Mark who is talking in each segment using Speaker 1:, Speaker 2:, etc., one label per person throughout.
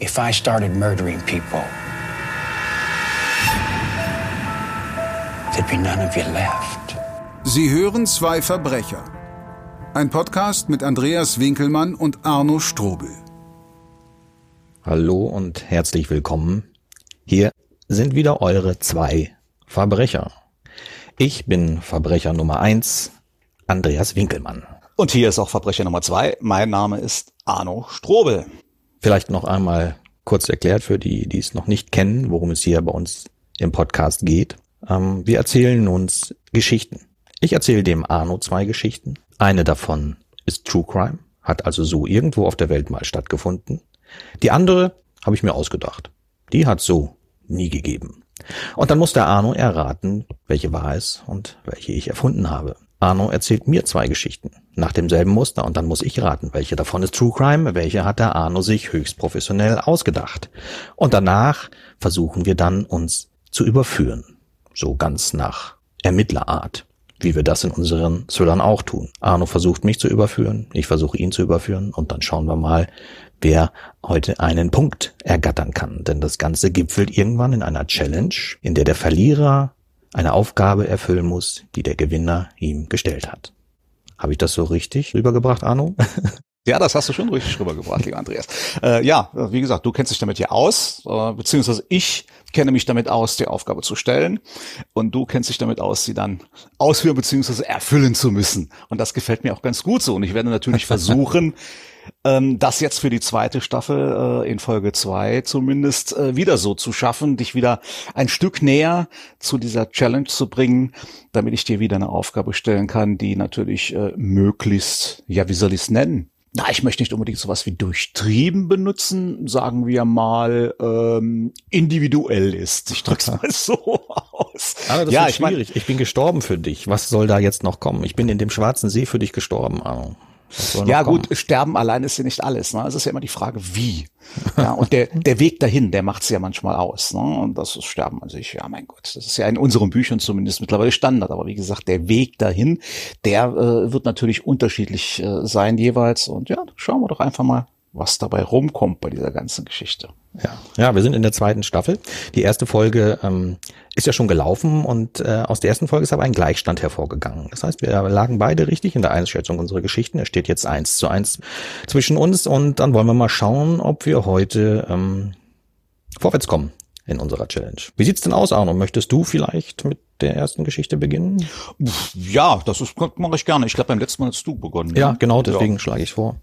Speaker 1: if I started murdering people, there'd be none of you left.
Speaker 2: Sie hören zwei Verbrecher. Ein Podcast mit Andreas Winkelmann und Arno Strobel.
Speaker 3: Hallo und herzlich willkommen. Hier sind wieder eure zwei Verbrecher. Ich bin Verbrecher Nummer eins, Andreas Winkelmann.
Speaker 4: Und hier ist auch Verbrecher Nummer zwei. Mein Name ist Arno Strobel.
Speaker 3: Vielleicht noch einmal kurz erklärt für die, die es noch nicht kennen, worum es hier bei uns im Podcast geht. Ähm, wir erzählen uns Geschichten. Ich erzähle dem Arno zwei Geschichten. Eine davon ist True Crime, hat also so irgendwo auf der Welt mal stattgefunden. Die andere habe ich mir ausgedacht. Die hat so nie gegeben. Und dann muss der Arno erraten, welche wahr ist und welche ich erfunden habe. Arno erzählt mir zwei Geschichten nach demselben Muster und dann muss ich raten, welche davon ist True Crime, welche hat der Arno sich höchst professionell ausgedacht. Und danach versuchen wir dann uns zu überführen, so ganz nach Ermittlerart, wie wir das in unseren Thrillern auch tun. Arno versucht mich zu überführen, ich versuche ihn zu überführen und dann schauen wir mal, wer heute einen Punkt ergattern kann. Denn das Ganze gipfelt irgendwann in einer Challenge, in der der Verlierer eine Aufgabe erfüllen muss, die der Gewinner ihm gestellt hat. Habe ich das so richtig rübergebracht, Arno?
Speaker 4: Ja, das hast du schon richtig rübergebracht, lieber Andreas. Äh, ja, wie gesagt, du kennst dich damit ja aus, äh, beziehungsweise ich kenne mich damit aus, die Aufgabe zu stellen. Und du kennst dich damit aus, sie dann ausführen beziehungsweise erfüllen zu müssen. Und das gefällt mir auch ganz gut so. Und ich werde natürlich versuchen, ähm, das jetzt für die zweite Staffel äh, in Folge zwei zumindest äh, wieder so zu schaffen, dich wieder ein Stück näher zu dieser Challenge zu bringen, damit ich dir wieder eine Aufgabe stellen kann, die natürlich äh, möglichst, ja, wie soll ich es nennen? Na, ich möchte nicht unbedingt sowas wie durchtrieben benutzen, sagen wir mal ähm, individuell ist. Ich drück's mal so aus.
Speaker 3: Aber das
Speaker 4: ja,
Speaker 3: ist schwierig. Ich, mein, ich bin gestorben für dich. Was soll da jetzt noch kommen? Ich bin in dem schwarzen See für dich gestorben. Arno.
Speaker 4: Ja gut, sterben allein ist ja nicht alles. Ne? Es ist ja immer die Frage, wie. Ja, und der, der Weg dahin, der macht's ja manchmal aus. Ne? Und das ist Sterben an sich, ja mein Gott, das ist ja in unseren Büchern zumindest mittlerweile Standard. Aber wie gesagt, der Weg dahin, der äh, wird natürlich unterschiedlich äh, sein jeweils. Und ja, schauen wir doch einfach mal, was dabei rumkommt bei dieser ganzen Geschichte.
Speaker 3: Ja, ja, wir sind in der zweiten Staffel. Die erste Folge ähm, ist ja schon gelaufen und äh, aus der ersten Folge ist aber ein Gleichstand hervorgegangen. Das heißt, wir lagen beide richtig in der Einschätzung unserer Geschichten. Er steht jetzt eins zu eins zwischen uns und dann wollen wir mal schauen, ob wir heute ähm, vorwärts kommen in unserer Challenge. Wie sieht's denn aus, Arno? Möchtest du vielleicht mit der ersten Geschichte beginnen?
Speaker 4: Ja, das ist, mache ich gerne. Ich glaube, beim letzten Mal hast du begonnen.
Speaker 3: Ja, ne? genau, deswegen ja. schlage ich vor.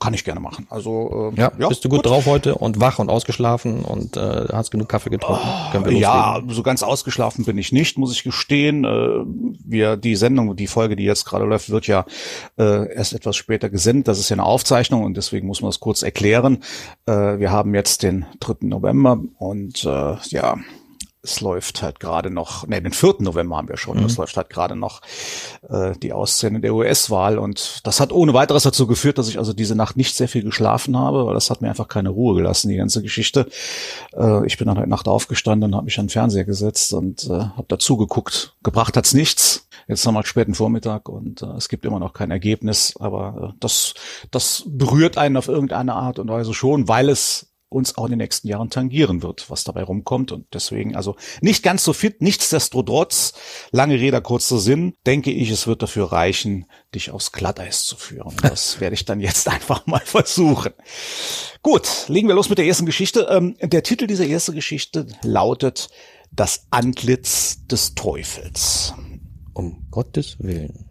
Speaker 4: Kann ich gerne machen. Also
Speaker 3: äh, ja, ja, bist du gut, gut, drauf heute und wach und ausgeschlafen und äh, hast genug Kaffee getrunken?
Speaker 4: Oh, ja, so ganz ausgeschlafen bin ich nicht, muss ich gestehen. Äh, wir die Sendung, die Folge, die jetzt gerade läuft, wird ja äh, erst etwas später gesendet. Das ist ja eine Aufzeichnung und deswegen muss man das kurz erklären. Äh, wir haben jetzt den 3. November und äh, ja, es läuft halt gerade noch, ne, den 4. November haben wir schon, mhm. es läuft halt gerade noch äh, die Auszählung der US-Wahl und das hat ohne weiteres dazu geführt, dass ich also diese Nacht nicht sehr viel geschlafen habe, weil das hat mir einfach keine Ruhe gelassen, die ganze Geschichte. Äh, ich bin dann heute Nacht aufgestanden und habe mich an den Fernseher gesetzt und äh, habe dazu geguckt. Gebracht hat's nichts. Jetzt haben wir späten Vormittag und äh, es gibt immer noch kein Ergebnis, aber äh, das, das berührt einen auf irgendeine Art und Weise schon, weil es uns auch in den nächsten Jahren tangieren wird, was dabei rumkommt. Und deswegen also nicht ganz so fit. Nichtsdestotrotz, lange Rede, kurzer Sinn, denke ich, es wird dafür reichen, dich aufs Glatteis zu führen. Das werde ich dann jetzt einfach mal versuchen. Gut, legen wir los mit der ersten Geschichte. Ähm, der Titel dieser ersten Geschichte lautet Das Antlitz des Teufels.
Speaker 3: Um Gottes Willen.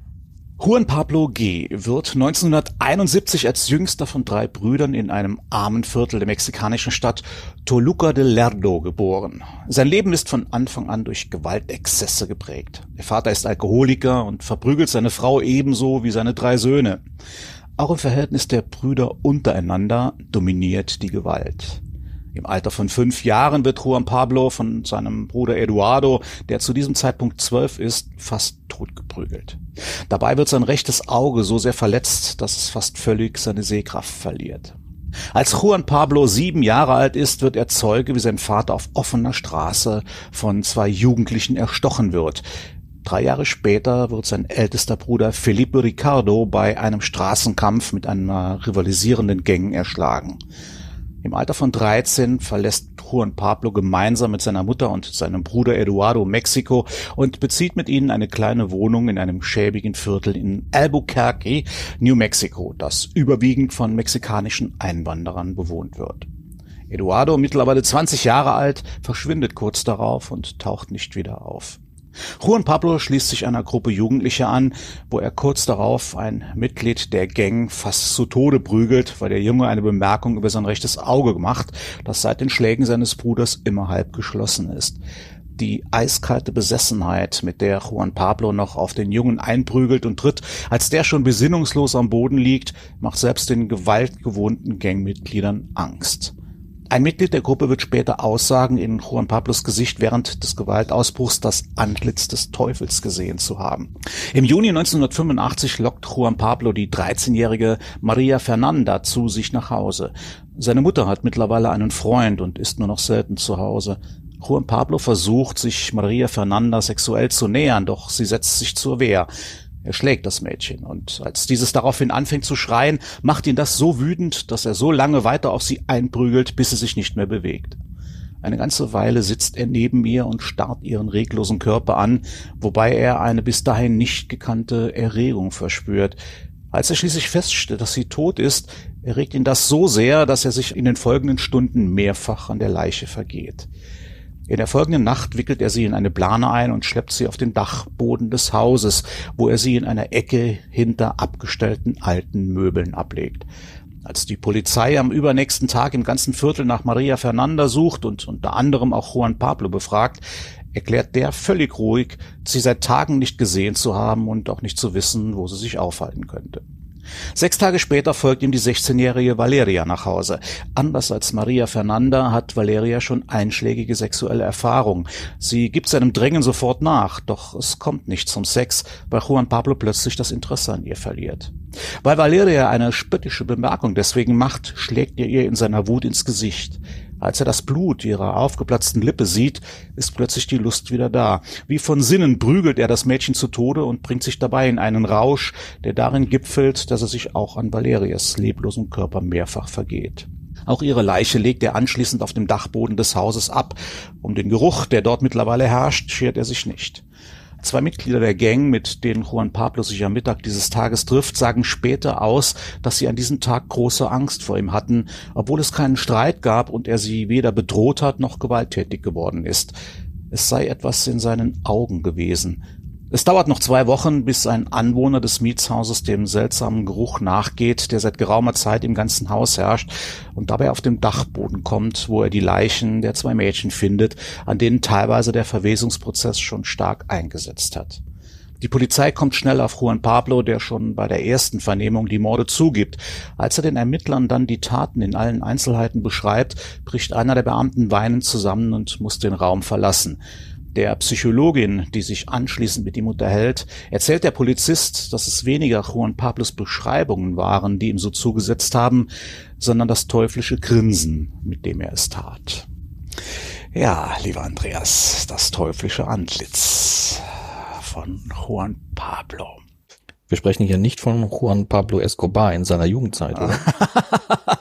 Speaker 4: Juan Pablo G. wird 1971 als jüngster von drei Brüdern in einem armen Viertel der mexikanischen Stadt Toluca de Lerdo geboren. Sein Leben ist von Anfang an durch Gewaltexzesse geprägt. Der Vater ist Alkoholiker und verprügelt seine Frau ebenso wie seine drei Söhne. Auch im Verhältnis der Brüder untereinander dominiert die Gewalt. Im Alter von fünf Jahren wird Juan Pablo von seinem Bruder Eduardo, der zu diesem Zeitpunkt zwölf ist, fast totgeprügelt. Dabei wird sein rechtes Auge so sehr verletzt, dass es fast völlig seine Sehkraft verliert. Als Juan Pablo sieben Jahre alt ist, wird er Zeuge, wie sein Vater auf offener Straße von zwei Jugendlichen erstochen wird. Drei Jahre später wird sein ältester Bruder Felipe Ricardo bei einem Straßenkampf mit einer rivalisierenden Gang erschlagen. Im Alter von 13 verlässt Juan Pablo gemeinsam mit seiner Mutter und seinem Bruder Eduardo Mexiko und bezieht mit ihnen eine kleine Wohnung in einem schäbigen Viertel in Albuquerque, New Mexico, das überwiegend von mexikanischen Einwanderern bewohnt wird. Eduardo, mittlerweile 20 Jahre alt, verschwindet kurz darauf und taucht nicht wieder auf. Juan Pablo schließt sich einer Gruppe Jugendlicher an, wo er kurz darauf ein Mitglied der Gang fast zu Tode prügelt, weil der Junge eine Bemerkung über sein rechtes Auge macht, das seit den Schlägen seines Bruders immer halb geschlossen ist. Die eiskalte Besessenheit, mit der Juan Pablo noch auf den Jungen einprügelt und tritt, als der schon besinnungslos am Boden liegt, macht selbst den gewaltgewohnten Gangmitgliedern Angst. Ein Mitglied der Gruppe wird später aussagen, in Juan Pablos Gesicht während des Gewaltausbruchs das Antlitz des Teufels gesehen zu haben. Im Juni 1985 lockt Juan Pablo die 13-jährige Maria Fernanda zu sich nach Hause. Seine Mutter hat mittlerweile einen Freund und ist nur noch selten zu Hause. Juan Pablo versucht, sich Maria Fernanda sexuell zu nähern, doch sie setzt sich zur Wehr. Er schlägt das Mädchen und als dieses daraufhin anfängt zu schreien, macht ihn das so wütend, dass er so lange weiter auf sie einprügelt, bis sie sich nicht mehr bewegt. Eine ganze Weile sitzt er neben ihr und starrt ihren reglosen Körper an, wobei er eine bis dahin nicht gekannte Erregung verspürt. Als er schließlich feststellt, dass sie tot ist, erregt ihn das so sehr, dass er sich in den folgenden Stunden mehrfach an der Leiche vergeht. In der folgenden Nacht wickelt er sie in eine Plane ein und schleppt sie auf den Dachboden des Hauses, wo er sie in einer Ecke hinter abgestellten alten Möbeln ablegt. Als die Polizei am übernächsten Tag im ganzen Viertel nach Maria Fernanda sucht und unter anderem auch Juan Pablo befragt, erklärt der völlig ruhig, sie seit Tagen nicht gesehen zu haben und auch nicht zu wissen, wo sie sich aufhalten könnte. Sechs Tage später folgt ihm die 16-jährige Valeria nach Hause. Anders als Maria Fernanda hat Valeria schon einschlägige sexuelle Erfahrung. Sie gibt seinem Drängen sofort nach, doch es kommt nicht zum Sex, weil Juan Pablo plötzlich das Interesse an ihr verliert. Weil Valeria eine spöttische Bemerkung deswegen macht, schlägt er ihr in seiner Wut ins Gesicht. Als er das Blut ihrer aufgeplatzten Lippe sieht, ist plötzlich die Lust wieder da. Wie von Sinnen prügelt er das Mädchen zu Tode und bringt sich dabei in einen Rausch, der darin gipfelt, dass er sich auch an Valerias leblosem Körper mehrfach vergeht. Auch ihre Leiche legt er anschließend auf dem Dachboden des Hauses ab. Um den Geruch, der dort mittlerweile herrscht, schert er sich nicht. Zwei Mitglieder der Gang, mit denen Juan Pablo sich am Mittag dieses Tages trifft, sagen später aus, dass sie an diesem Tag große Angst vor ihm hatten, obwohl es keinen Streit gab und er sie weder bedroht hat noch gewalttätig geworden ist. Es sei etwas in seinen Augen gewesen. Es dauert noch zwei Wochen, bis ein Anwohner des Mietshauses dem seltsamen Geruch nachgeht, der seit geraumer Zeit im ganzen Haus herrscht und dabei auf dem Dachboden kommt, wo er die Leichen der zwei Mädchen findet, an denen teilweise der Verwesungsprozess schon stark eingesetzt hat. Die Polizei kommt schnell auf Juan Pablo, der schon bei der ersten Vernehmung die Morde zugibt. Als er den Ermittlern dann die Taten in allen Einzelheiten beschreibt, bricht einer der Beamten weinend zusammen und muss den Raum verlassen. Der Psychologin, die sich anschließend mit ihm unterhält, erzählt der Polizist, dass es weniger Juan Pablos Beschreibungen waren, die ihm so zugesetzt haben, sondern das teuflische Grinsen, mit dem er es tat. Ja, lieber Andreas, das teuflische Antlitz von Juan Pablo.
Speaker 3: Wir sprechen hier nicht von Juan Pablo Escobar in seiner Jugendzeit, oder?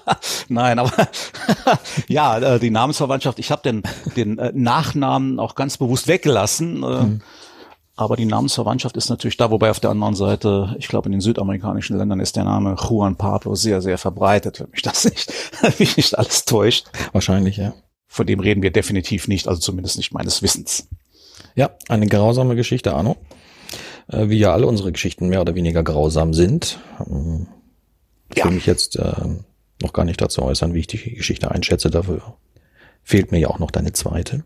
Speaker 4: Nein, aber ja, äh, die Namensverwandtschaft, ich habe den, den äh, Nachnamen auch ganz bewusst weggelassen. Äh, mhm. Aber die Namensverwandtschaft ist natürlich da, wobei auf der anderen Seite, ich glaube, in den südamerikanischen Ländern ist der Name Juan Pablo sehr, sehr verbreitet, wenn mich das nicht, mich nicht alles täuscht.
Speaker 3: Wahrscheinlich, ja.
Speaker 4: Von dem reden wir definitiv nicht, also zumindest nicht meines Wissens.
Speaker 3: Ja, eine grausame Geschichte, Arno wie ja alle unsere Geschichten mehr oder weniger grausam sind. Ähm, ich ja. will mich jetzt äh, noch gar nicht dazu äußern, wie ich die Geschichte einschätze. Dafür fehlt mir ja auch noch deine zweite.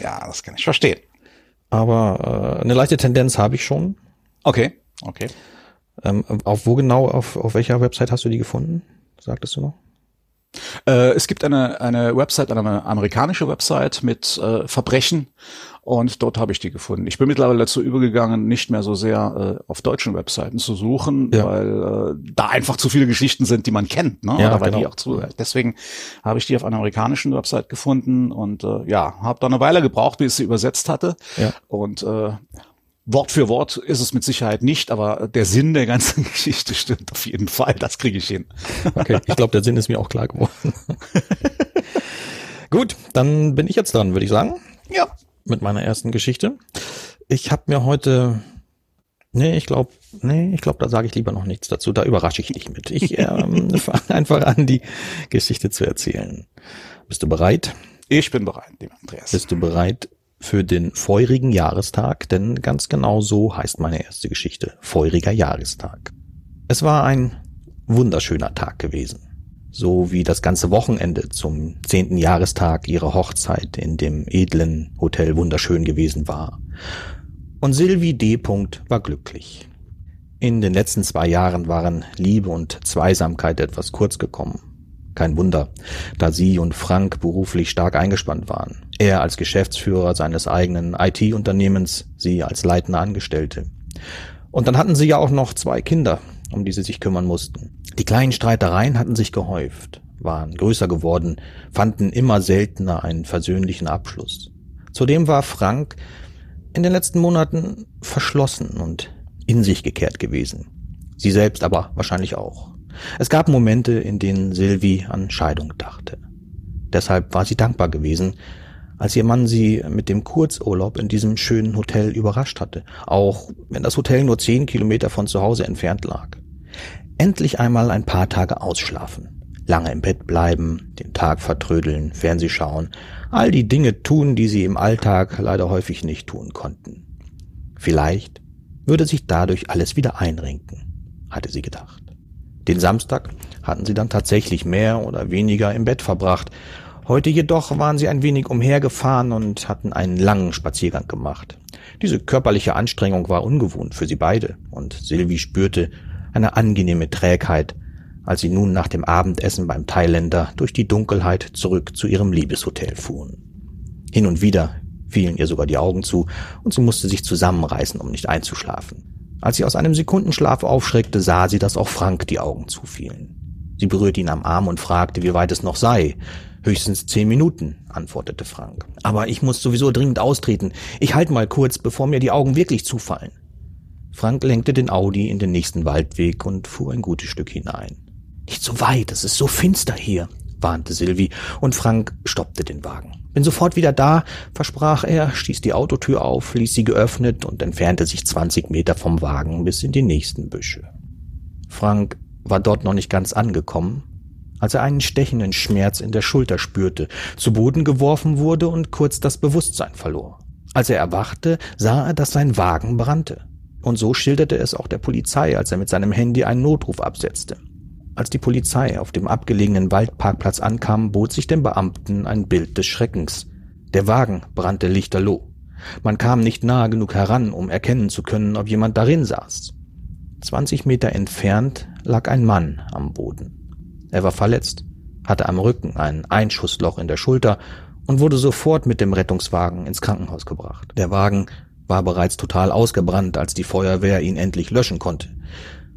Speaker 4: Ja, das kann ich verstehen.
Speaker 3: Aber äh, eine leichte Tendenz habe ich schon.
Speaker 4: Okay, okay.
Speaker 3: Ähm, auf wo genau, auf, auf welcher Website hast du die gefunden? Sagtest du noch?
Speaker 4: Äh, es gibt eine, eine Website, eine amerikanische Website mit äh, Verbrechen und dort habe ich die gefunden. Ich bin mittlerweile dazu übergegangen, nicht mehr so sehr äh, auf deutschen Webseiten zu suchen, ja. weil äh, da einfach zu viele Geschichten sind, die man kennt. Ne?
Speaker 3: Ja,
Speaker 4: Oder weil
Speaker 3: genau.
Speaker 4: die auch zu. Deswegen habe ich die auf einer amerikanischen Website gefunden und äh, ja, habe da eine Weile gebraucht, bis ich sie übersetzt hatte.
Speaker 3: Ja.
Speaker 4: Und äh, Wort für Wort ist es mit Sicherheit nicht, aber der Sinn der ganzen Geschichte stimmt auf jeden Fall. Das kriege ich hin.
Speaker 3: Okay, ich glaube, der Sinn ist mir auch klar geworden. Gut, dann bin ich jetzt dran, würde ich sagen.
Speaker 4: Ja.
Speaker 3: Mit meiner ersten Geschichte. Ich habe mir heute, nee, ich glaube, nee, ich glaube, da sage ich lieber noch nichts dazu. Da überrasche ich dich mit. Ich ähm, fange einfach an, die Geschichte zu erzählen. Bist du bereit?
Speaker 4: Ich bin bereit, lieber Andreas.
Speaker 3: Bist du bereit für den feurigen Jahrestag? Denn ganz genau so heißt meine erste Geschichte. Feuriger Jahrestag. Es war ein wunderschöner Tag gewesen. So wie das ganze Wochenende zum zehnten Jahrestag ihrer Hochzeit in dem edlen Hotel wunderschön gewesen war. Und Sylvie D. war glücklich. In den letzten zwei Jahren waren Liebe und Zweisamkeit etwas kurz gekommen. Kein Wunder, da sie und Frank beruflich stark eingespannt waren. Er als Geschäftsführer seines eigenen IT-Unternehmens, sie als leitende Angestellte. Und dann hatten sie ja auch noch zwei Kinder, um die sie sich kümmern mussten. Die kleinen Streitereien hatten sich gehäuft, waren größer geworden, fanden immer seltener einen versöhnlichen Abschluss. Zudem war Frank in den letzten Monaten verschlossen und in sich gekehrt gewesen. Sie selbst aber wahrscheinlich auch. Es gab Momente, in denen Sylvie an Scheidung dachte. Deshalb war sie dankbar gewesen, als ihr Mann sie mit dem Kurzurlaub in diesem schönen Hotel überrascht hatte, auch wenn das Hotel nur zehn Kilometer von zu Hause entfernt lag. Endlich einmal ein paar Tage ausschlafen, lange im Bett bleiben, den Tag vertrödeln, Fernseh schauen, all die Dinge tun, die sie im Alltag leider häufig nicht tun konnten. Vielleicht würde sich dadurch alles wieder einrenken, hatte sie gedacht. Den Samstag hatten sie dann tatsächlich mehr oder weniger im Bett verbracht. Heute jedoch waren sie ein wenig umhergefahren und hatten einen langen Spaziergang gemacht. Diese körperliche Anstrengung war ungewohnt für sie beide, und Sylvie spürte eine angenehme Trägheit, als sie nun nach dem Abendessen beim Thailänder durch die Dunkelheit zurück zu ihrem Liebeshotel fuhren. Hin und wieder fielen ihr sogar die Augen zu, und sie musste sich zusammenreißen, um nicht einzuschlafen. Als sie aus einem Sekundenschlaf aufschreckte, sah sie, dass auch Frank die Augen zufielen. Sie berührte ihn am Arm und fragte, wie weit es noch sei. Höchstens zehn Minuten, antwortete Frank. Aber ich muss sowieso dringend austreten. Ich halte mal kurz, bevor mir die Augen wirklich zufallen. Frank lenkte den Audi in den nächsten Waldweg und fuhr ein gutes Stück hinein. Nicht so weit, es ist so finster hier, warnte Silvi, und Frank stoppte den Wagen. Bin sofort wieder da, versprach er, stieß die Autotür auf, ließ sie geöffnet und entfernte sich 20 Meter vom Wagen bis in die nächsten Büsche. Frank war dort noch nicht ganz angekommen, als er einen stechenden Schmerz in der Schulter spürte, zu Boden geworfen wurde und kurz das Bewusstsein verlor. Als er erwachte, sah er, dass sein Wagen brannte. Und so schilderte es auch der Polizei, als er mit seinem Handy einen Notruf absetzte. Als die Polizei auf dem abgelegenen Waldparkplatz ankam, bot sich dem Beamten ein Bild des Schreckens. Der Wagen brannte lichterloh. Man kam nicht nahe genug heran, um erkennen zu können, ob jemand darin saß. Zwanzig Meter entfernt lag ein Mann am Boden. Er war verletzt, hatte am Rücken ein Einschussloch in der Schulter und wurde sofort mit dem Rettungswagen ins Krankenhaus gebracht. Der Wagen war bereits total ausgebrannt, als die Feuerwehr ihn endlich löschen konnte.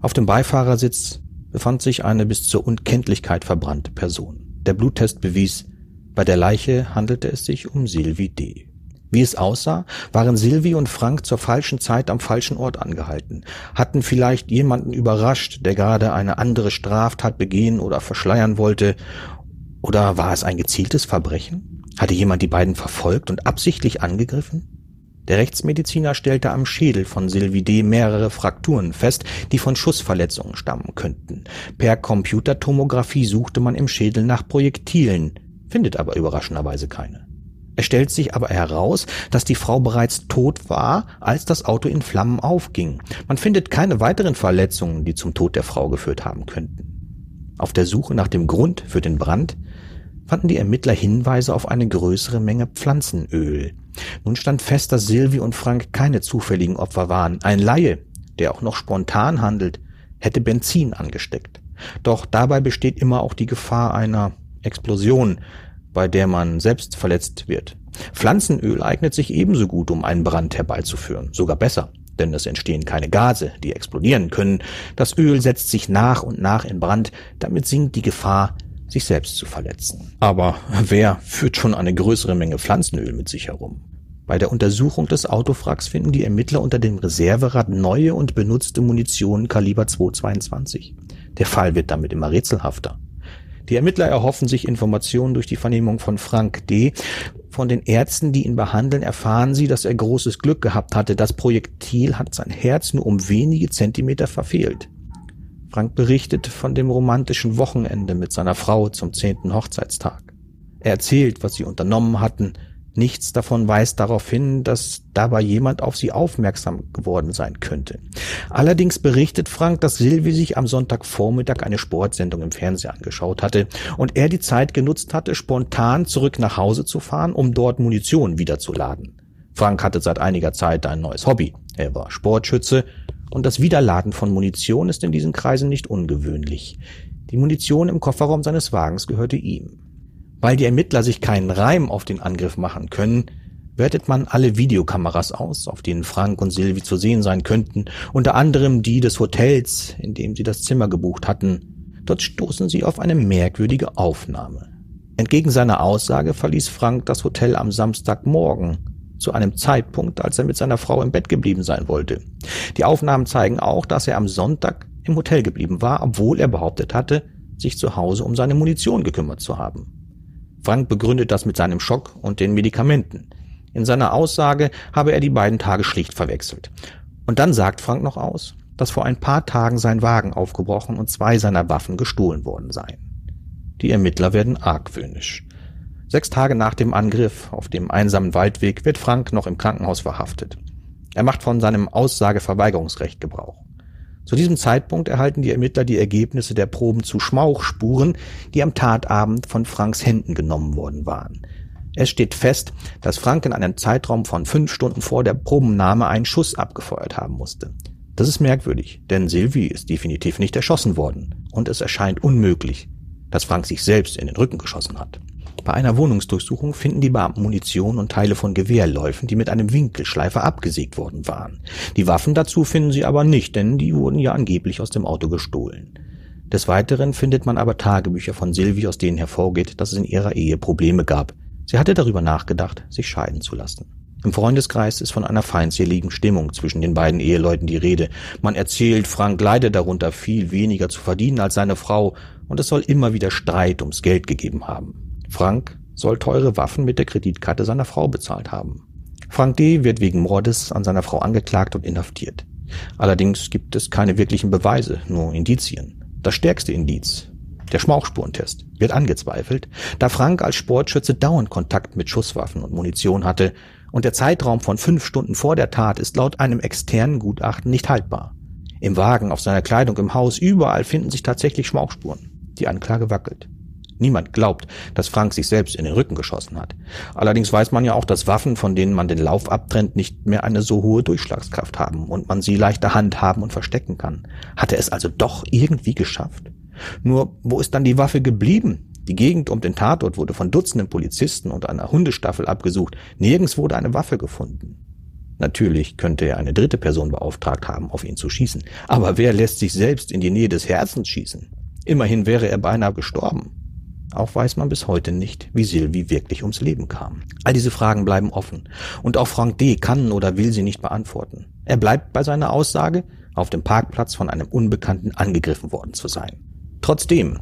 Speaker 3: Auf dem Beifahrersitz befand sich eine bis zur Unkenntlichkeit verbrannte Person. Der Bluttest bewies, bei der Leiche handelte es sich um Sylvie D. Wie es aussah, waren Sylvie und Frank zur falschen Zeit am falschen Ort angehalten, hatten vielleicht jemanden überrascht, der gerade eine andere Straftat begehen oder verschleiern wollte, oder war es ein gezieltes Verbrechen? Hatte jemand die beiden verfolgt und absichtlich angegriffen? Der Rechtsmediziner stellte am Schädel von Sylvie D. mehrere Frakturen fest, die von Schussverletzungen stammen könnten. Per Computertomographie suchte man im Schädel nach Projektilen, findet aber überraschenderweise keine. Es stellt sich aber heraus, dass die Frau bereits tot war, als das Auto in Flammen aufging. Man findet keine weiteren Verletzungen, die zum Tod der Frau geführt haben könnten. Auf der Suche nach dem Grund für den Brand fanden die Ermittler Hinweise auf eine größere Menge Pflanzenöl. Nun stand fest, dass Silvi und Frank keine zufälligen Opfer waren. Ein Laie, der auch noch spontan handelt, hätte Benzin angesteckt. Doch dabei besteht immer auch die Gefahr einer Explosion, bei der man selbst verletzt wird. Pflanzenöl eignet sich ebenso gut, um einen Brand herbeizuführen, sogar besser, denn es entstehen keine Gase, die explodieren können. Das Öl setzt sich nach und nach in Brand, damit sinkt die Gefahr, sich selbst zu verletzen. Aber wer führt schon eine größere Menge Pflanzenöl mit sich herum? Bei der Untersuchung des Autofracks finden die Ermittler unter dem Reserverad neue und benutzte Munition Kaliber 222. Der Fall wird damit immer rätselhafter. Die Ermittler erhoffen sich Informationen durch die Vernehmung von Frank D. Von den Ärzten, die ihn behandeln, erfahren sie, dass er großes Glück gehabt hatte. Das Projektil hat sein Herz nur um wenige Zentimeter verfehlt. Frank berichtet von dem romantischen Wochenende mit seiner Frau zum zehnten Hochzeitstag. Er erzählt, was sie unternommen hatten, Nichts davon weist darauf hin, dass dabei jemand auf sie aufmerksam geworden sein könnte. Allerdings berichtet Frank, dass Silvi sich am Sonntagvormittag eine Sportsendung im Fernsehen angeschaut hatte und er die Zeit genutzt hatte, spontan zurück nach Hause zu fahren, um dort Munition wiederzuladen. Frank hatte seit einiger Zeit ein neues Hobby. Er war Sportschütze und das Wiederladen von Munition ist in diesen Kreisen nicht ungewöhnlich. Die Munition im Kofferraum seines Wagens gehörte ihm. Weil die Ermittler sich keinen Reim auf den Angriff machen können, wertet man alle Videokameras aus, auf denen Frank und Silvi zu sehen sein könnten, unter anderem die des Hotels, in dem sie das Zimmer gebucht hatten. Dort stoßen sie auf eine merkwürdige Aufnahme. Entgegen seiner Aussage verließ Frank das Hotel am Samstagmorgen, zu einem Zeitpunkt, als er mit seiner Frau im Bett geblieben sein wollte. Die Aufnahmen zeigen auch, dass er am Sonntag im Hotel geblieben war, obwohl er behauptet hatte, sich zu Hause um seine Munition gekümmert zu haben. Frank begründet das mit seinem Schock und den Medikamenten. In seiner Aussage habe er die beiden Tage schlicht verwechselt. Und dann sagt Frank noch aus, dass vor ein paar Tagen sein Wagen aufgebrochen und zwei seiner Waffen gestohlen worden seien. Die Ermittler werden argwöhnisch. Sechs Tage nach dem Angriff auf dem einsamen Waldweg wird Frank noch im Krankenhaus verhaftet. Er macht von seinem Aussageverweigerungsrecht Gebrauch. Zu diesem Zeitpunkt erhalten die Ermittler die Ergebnisse der Proben zu Schmauchspuren, die am Tatabend von Franks Händen genommen worden waren. Es steht fest, dass Frank in einem Zeitraum von fünf Stunden vor der Probennahme einen Schuss abgefeuert haben musste. Das ist merkwürdig, denn Sylvie ist definitiv nicht erschossen worden und es erscheint unmöglich, dass Frank sich selbst in den Rücken geschossen hat. Bei einer Wohnungsdurchsuchung finden die Beamten Munition und Teile von Gewehrläufen, die mit einem Winkelschleifer abgesägt worden waren. Die Waffen dazu finden sie aber nicht, denn die wurden ja angeblich aus dem Auto gestohlen. Des Weiteren findet man aber Tagebücher von Silvi, aus denen hervorgeht, dass es in ihrer Ehe Probleme gab. Sie hatte darüber nachgedacht, sich scheiden zu lassen. Im Freundeskreis ist von einer feindseligen Stimmung zwischen den beiden Eheleuten die Rede. Man erzählt, Frank leide darunter, viel weniger zu verdienen als seine Frau, und es soll immer wieder Streit ums Geld gegeben haben. Frank soll teure Waffen mit der Kreditkarte seiner Frau bezahlt haben. Frank D. wird wegen Mordes an seiner Frau angeklagt und inhaftiert. Allerdings gibt es keine wirklichen Beweise, nur Indizien. Das stärkste Indiz, der Schmauchspurentest, wird angezweifelt, da Frank als Sportschütze dauernd Kontakt mit Schusswaffen und Munition hatte und der Zeitraum von fünf Stunden vor der Tat ist laut einem externen Gutachten nicht haltbar. Im Wagen, auf seiner Kleidung, im Haus, überall finden sich tatsächlich Schmauchspuren. Die Anklage wackelt. Niemand glaubt, dass Frank sich selbst in den Rücken geschossen hat. Allerdings weiß man ja auch, dass Waffen, von denen man den Lauf abtrennt, nicht mehr eine so hohe Durchschlagskraft haben und man sie leichter handhaben und verstecken kann. Hat er es also doch irgendwie geschafft? Nur, wo ist dann die Waffe geblieben? Die Gegend um den Tatort wurde von Dutzenden Polizisten und einer Hundestaffel abgesucht. Nirgends wurde eine Waffe gefunden. Natürlich könnte er eine dritte Person beauftragt haben, auf ihn zu schießen. Aber wer lässt sich selbst in die Nähe des Herzens schießen? Immerhin wäre er beinahe gestorben. Auch weiß man bis heute nicht, wie Silvi wirklich ums Leben kam. All diese Fragen bleiben offen. Und auch Frank D. kann oder will sie nicht beantworten. Er bleibt bei seiner Aussage, auf dem Parkplatz von einem Unbekannten angegriffen worden zu sein. Trotzdem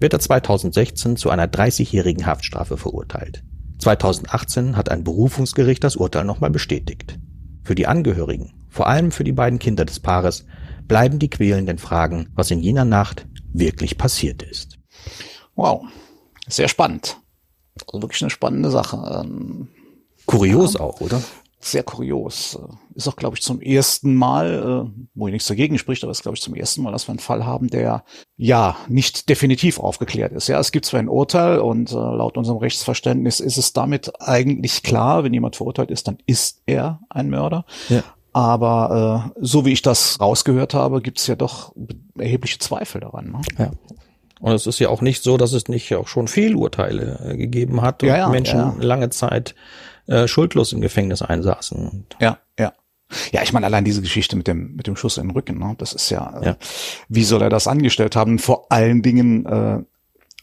Speaker 3: wird er 2016 zu einer 30-jährigen Haftstrafe verurteilt. 2018 hat ein Berufungsgericht das Urteil nochmal bestätigt. Für die Angehörigen, vor allem für die beiden Kinder des Paares, bleiben die quälenden Fragen, was in jener Nacht wirklich passiert ist.
Speaker 4: Wow, sehr spannend. Also wirklich eine spannende Sache. Ähm,
Speaker 3: kurios ja, auch, oder?
Speaker 4: Sehr kurios. Ist auch, glaube ich, zum ersten Mal, äh, wo ich nichts dagegen spricht, aber ist, glaube ich, zum ersten Mal, dass wir einen Fall haben, der ja nicht definitiv aufgeklärt ist. Ja, es gibt zwar ein Urteil und äh, laut unserem Rechtsverständnis ist es damit eigentlich klar, wenn jemand verurteilt ist, dann ist er ein Mörder. Ja. Aber äh, so wie ich das rausgehört habe, gibt es ja doch erhebliche Zweifel daran. Ne?
Speaker 3: Ja. Und es ist ja auch nicht so, dass es nicht auch schon Fehlurteile äh, gegeben hat und ja, ja, Menschen ja. lange Zeit äh, schuldlos im Gefängnis einsaßen.
Speaker 4: Ja, ja. Ja, ich meine, allein diese Geschichte mit dem, mit dem Schuss in den Rücken, ne? das ist ja, äh, wie soll er das angestellt haben? Vor allen Dingen, äh,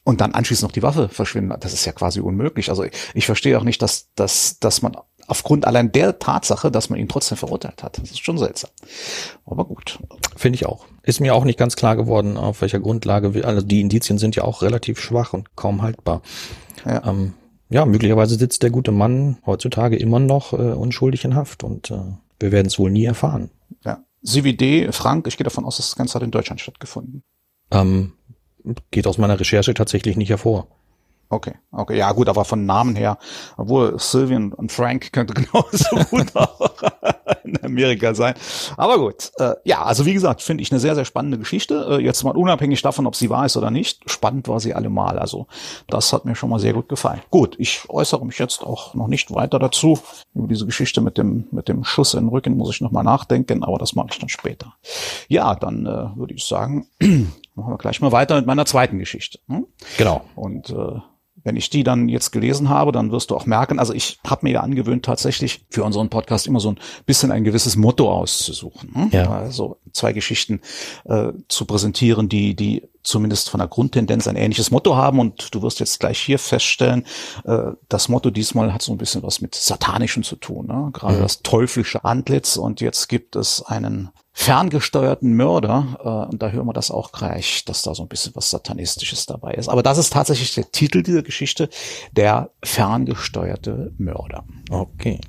Speaker 4: und dann anschließend noch die Waffe verschwinden, das ist ja quasi unmöglich. Also ich, ich verstehe auch nicht, dass, dass, dass man aufgrund allein der Tatsache, dass man ihn trotzdem verurteilt hat. Das ist schon seltsam. Aber gut.
Speaker 3: Finde ich auch. Ist mir auch nicht ganz klar geworden, auf welcher Grundlage. Wir, also die Indizien sind ja auch relativ schwach und kaum haltbar. Ja. Ähm, ja, möglicherweise sitzt der gute Mann heutzutage immer noch äh, unschuldig in Haft und äh, wir werden es wohl nie erfahren.
Speaker 4: Ja. CVD, Frank, ich gehe davon aus, dass das Ganze hat in Deutschland stattgefunden.
Speaker 3: Ähm, geht aus meiner Recherche tatsächlich nicht hervor.
Speaker 4: Okay, okay, ja gut, aber von Namen her, obwohl Sylvian und Frank könnte genauso gut auch in Amerika sein. Aber gut, äh, ja, also wie gesagt, finde ich eine sehr, sehr spannende Geschichte. Äh, jetzt mal unabhängig davon, ob sie wahr ist oder nicht. Spannend war sie allemal. Also das hat mir schon mal sehr gut gefallen. Gut, ich äußere mich jetzt auch noch nicht weiter dazu. Über diese Geschichte mit dem, mit dem Schuss in den Rücken muss ich nochmal nachdenken, aber das mache ich dann später. Ja, dann äh, würde ich sagen, machen wir gleich mal weiter mit meiner zweiten Geschichte. Hm?
Speaker 3: Genau.
Speaker 4: Und äh, wenn ich die dann jetzt gelesen habe, dann wirst du auch merken, also ich habe mir ja angewöhnt, tatsächlich für unseren Podcast immer so ein bisschen ein gewisses Motto auszusuchen. Hm? Ja. Also zwei Geschichten äh, zu präsentieren, die, die zumindest von der Grundtendenz ein ähnliches Motto haben. Und du wirst jetzt gleich hier feststellen, äh, das Motto diesmal hat so ein bisschen was mit Satanischen zu tun. Ne? Gerade mhm. das teuflische Antlitz. Und jetzt gibt es einen ferngesteuerten Mörder. Äh, und da hören wir das auch gleich, dass da so ein bisschen was Satanistisches dabei ist. Aber das ist tatsächlich der Titel dieser Geschichte, der ferngesteuerte Mörder.
Speaker 3: Okay.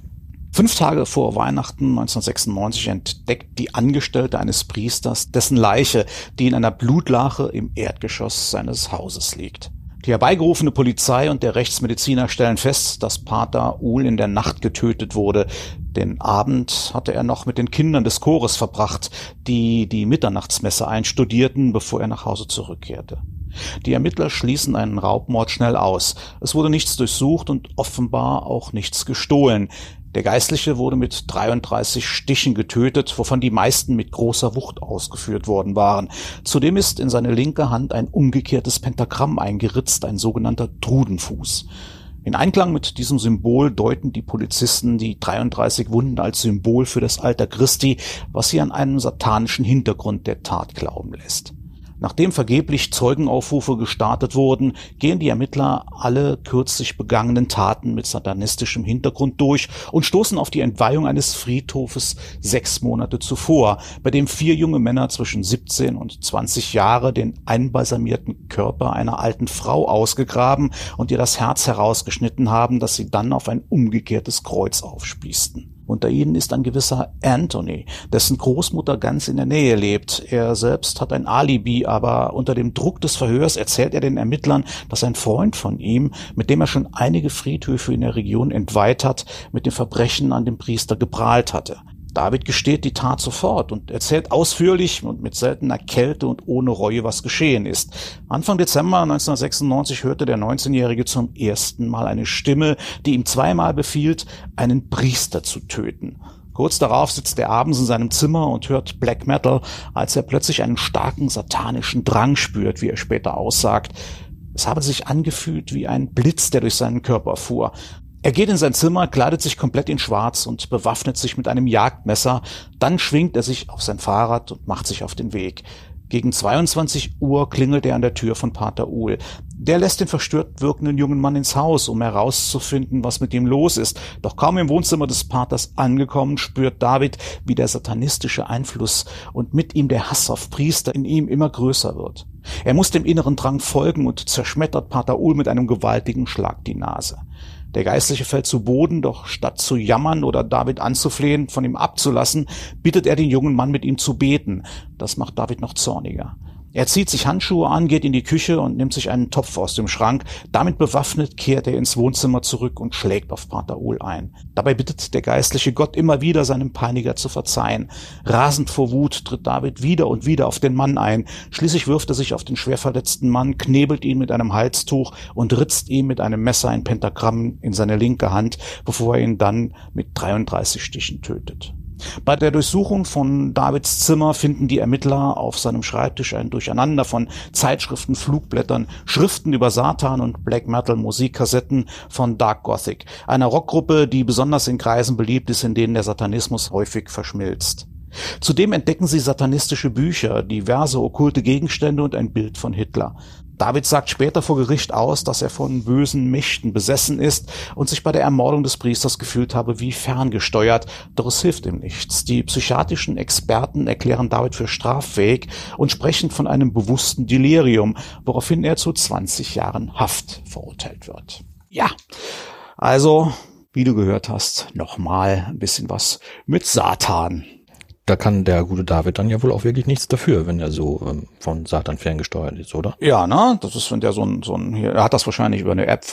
Speaker 4: Fünf Tage vor Weihnachten 1996 entdeckt die Angestellte eines Priesters dessen Leiche, die in einer Blutlache im Erdgeschoss seines Hauses liegt. Die herbeigerufene Polizei und der Rechtsmediziner stellen fest, dass Pater Uhl in der Nacht getötet wurde. Den Abend hatte er noch mit den Kindern des Chores verbracht, die die Mitternachtsmesse einstudierten, bevor er nach Hause zurückkehrte. Die Ermittler schließen einen Raubmord schnell aus. Es wurde nichts durchsucht und offenbar auch nichts gestohlen. Der Geistliche wurde mit 33 Stichen getötet, wovon die meisten mit großer Wucht ausgeführt worden waren. Zudem ist in seine linke Hand ein umgekehrtes Pentagramm eingeritzt, ein sogenannter Trudenfuß. In Einklang mit diesem Symbol deuten die Polizisten die 33 Wunden als Symbol für das Alter Christi, was sie an einen satanischen Hintergrund der Tat glauben lässt. Nachdem vergeblich Zeugenaufrufe gestartet wurden, gehen die Ermittler alle kürzlich begangenen Taten mit satanistischem Hintergrund durch und stoßen auf die Entweihung eines Friedhofes sechs Monate zuvor, bei dem vier junge Männer zwischen 17 und 20 Jahre den einbalsamierten Körper einer alten Frau ausgegraben und ihr das Herz herausgeschnitten haben, das sie dann auf ein umgekehrtes Kreuz aufspießten. Unter ihnen ist ein gewisser Anthony, dessen Großmutter ganz in der Nähe lebt. Er selbst hat ein Alibi, aber unter dem Druck des Verhörs erzählt er den Ermittlern, dass ein Freund von ihm, mit dem er schon einige Friedhöfe in der Region entweiht hat, mit dem Verbrechen an dem Priester geprahlt hatte. David gesteht die Tat sofort und erzählt ausführlich und mit seltener Kälte und ohne Reue, was geschehen ist. Anfang Dezember 1996 hörte der 19-Jährige zum ersten Mal eine Stimme, die ihm zweimal befiehlt, einen Priester zu töten. Kurz darauf sitzt er abends in seinem Zimmer und hört Black Metal, als er plötzlich einen starken satanischen Drang spürt, wie er später aussagt. Es habe sich angefühlt wie ein Blitz, der durch seinen Körper fuhr. Er geht in sein Zimmer, kleidet sich komplett in Schwarz und bewaffnet sich mit einem Jagdmesser. Dann schwingt er sich auf sein Fahrrad und macht sich auf den Weg. Gegen 22 Uhr klingelt er an der Tür von Pater Uhl. Der lässt den verstört wirkenden jungen Mann ins Haus, um herauszufinden, was mit ihm los ist. Doch kaum im Wohnzimmer des Paters angekommen, spürt David, wie der satanistische Einfluss und mit ihm der Hass auf Priester in ihm immer größer wird. Er muss dem inneren Drang folgen und zerschmettert Pater Uhl mit einem gewaltigen Schlag die Nase. Der Geistliche fällt zu Boden, doch statt zu jammern oder David anzuflehen, von ihm abzulassen, bittet er den jungen Mann mit ihm zu beten. Das macht David noch zorniger. Er zieht sich Handschuhe an, geht in die Küche und nimmt sich einen Topf aus dem Schrank. Damit bewaffnet kehrt er ins Wohnzimmer zurück und schlägt auf Pater Uhl ein. Dabei bittet der geistliche Gott immer wieder seinem Peiniger zu verzeihen. Rasend vor Wut tritt David wieder und wieder auf den Mann ein. Schließlich wirft er sich auf den schwer verletzten Mann, knebelt ihn mit einem Halstuch und ritzt ihm mit einem Messer ein Pentagramm in seine linke Hand, bevor er ihn dann mit 33 Stichen tötet. Bei der Durchsuchung von Davids Zimmer finden die Ermittler auf seinem Schreibtisch ein Durcheinander von Zeitschriften, Flugblättern, Schriften über Satan und Black Metal Musikkassetten von Dark Gothic, einer Rockgruppe, die besonders in Kreisen beliebt ist, in denen der Satanismus häufig verschmilzt. Zudem entdecken sie satanistische Bücher, diverse okkulte Gegenstände und ein Bild von Hitler. David sagt später vor Gericht aus, dass er von bösen Mächten besessen ist und sich bei der Ermordung des Priesters gefühlt habe wie ferngesteuert, doch es hilft ihm nichts. Die psychiatrischen Experten erklären David für straffähig und sprechen von einem bewussten Delirium, woraufhin er zu 20 Jahren Haft verurteilt wird. Ja, also, wie du gehört hast, nochmal ein bisschen was mit Satan
Speaker 3: da kann der gute David dann ja wohl auch wirklich nichts dafür, wenn er so ähm, von Satan ferngesteuert ist, oder?
Speaker 4: Ja, ne? Das ist, wenn der so ein, so ein, hier, er hat das wahrscheinlich über eine App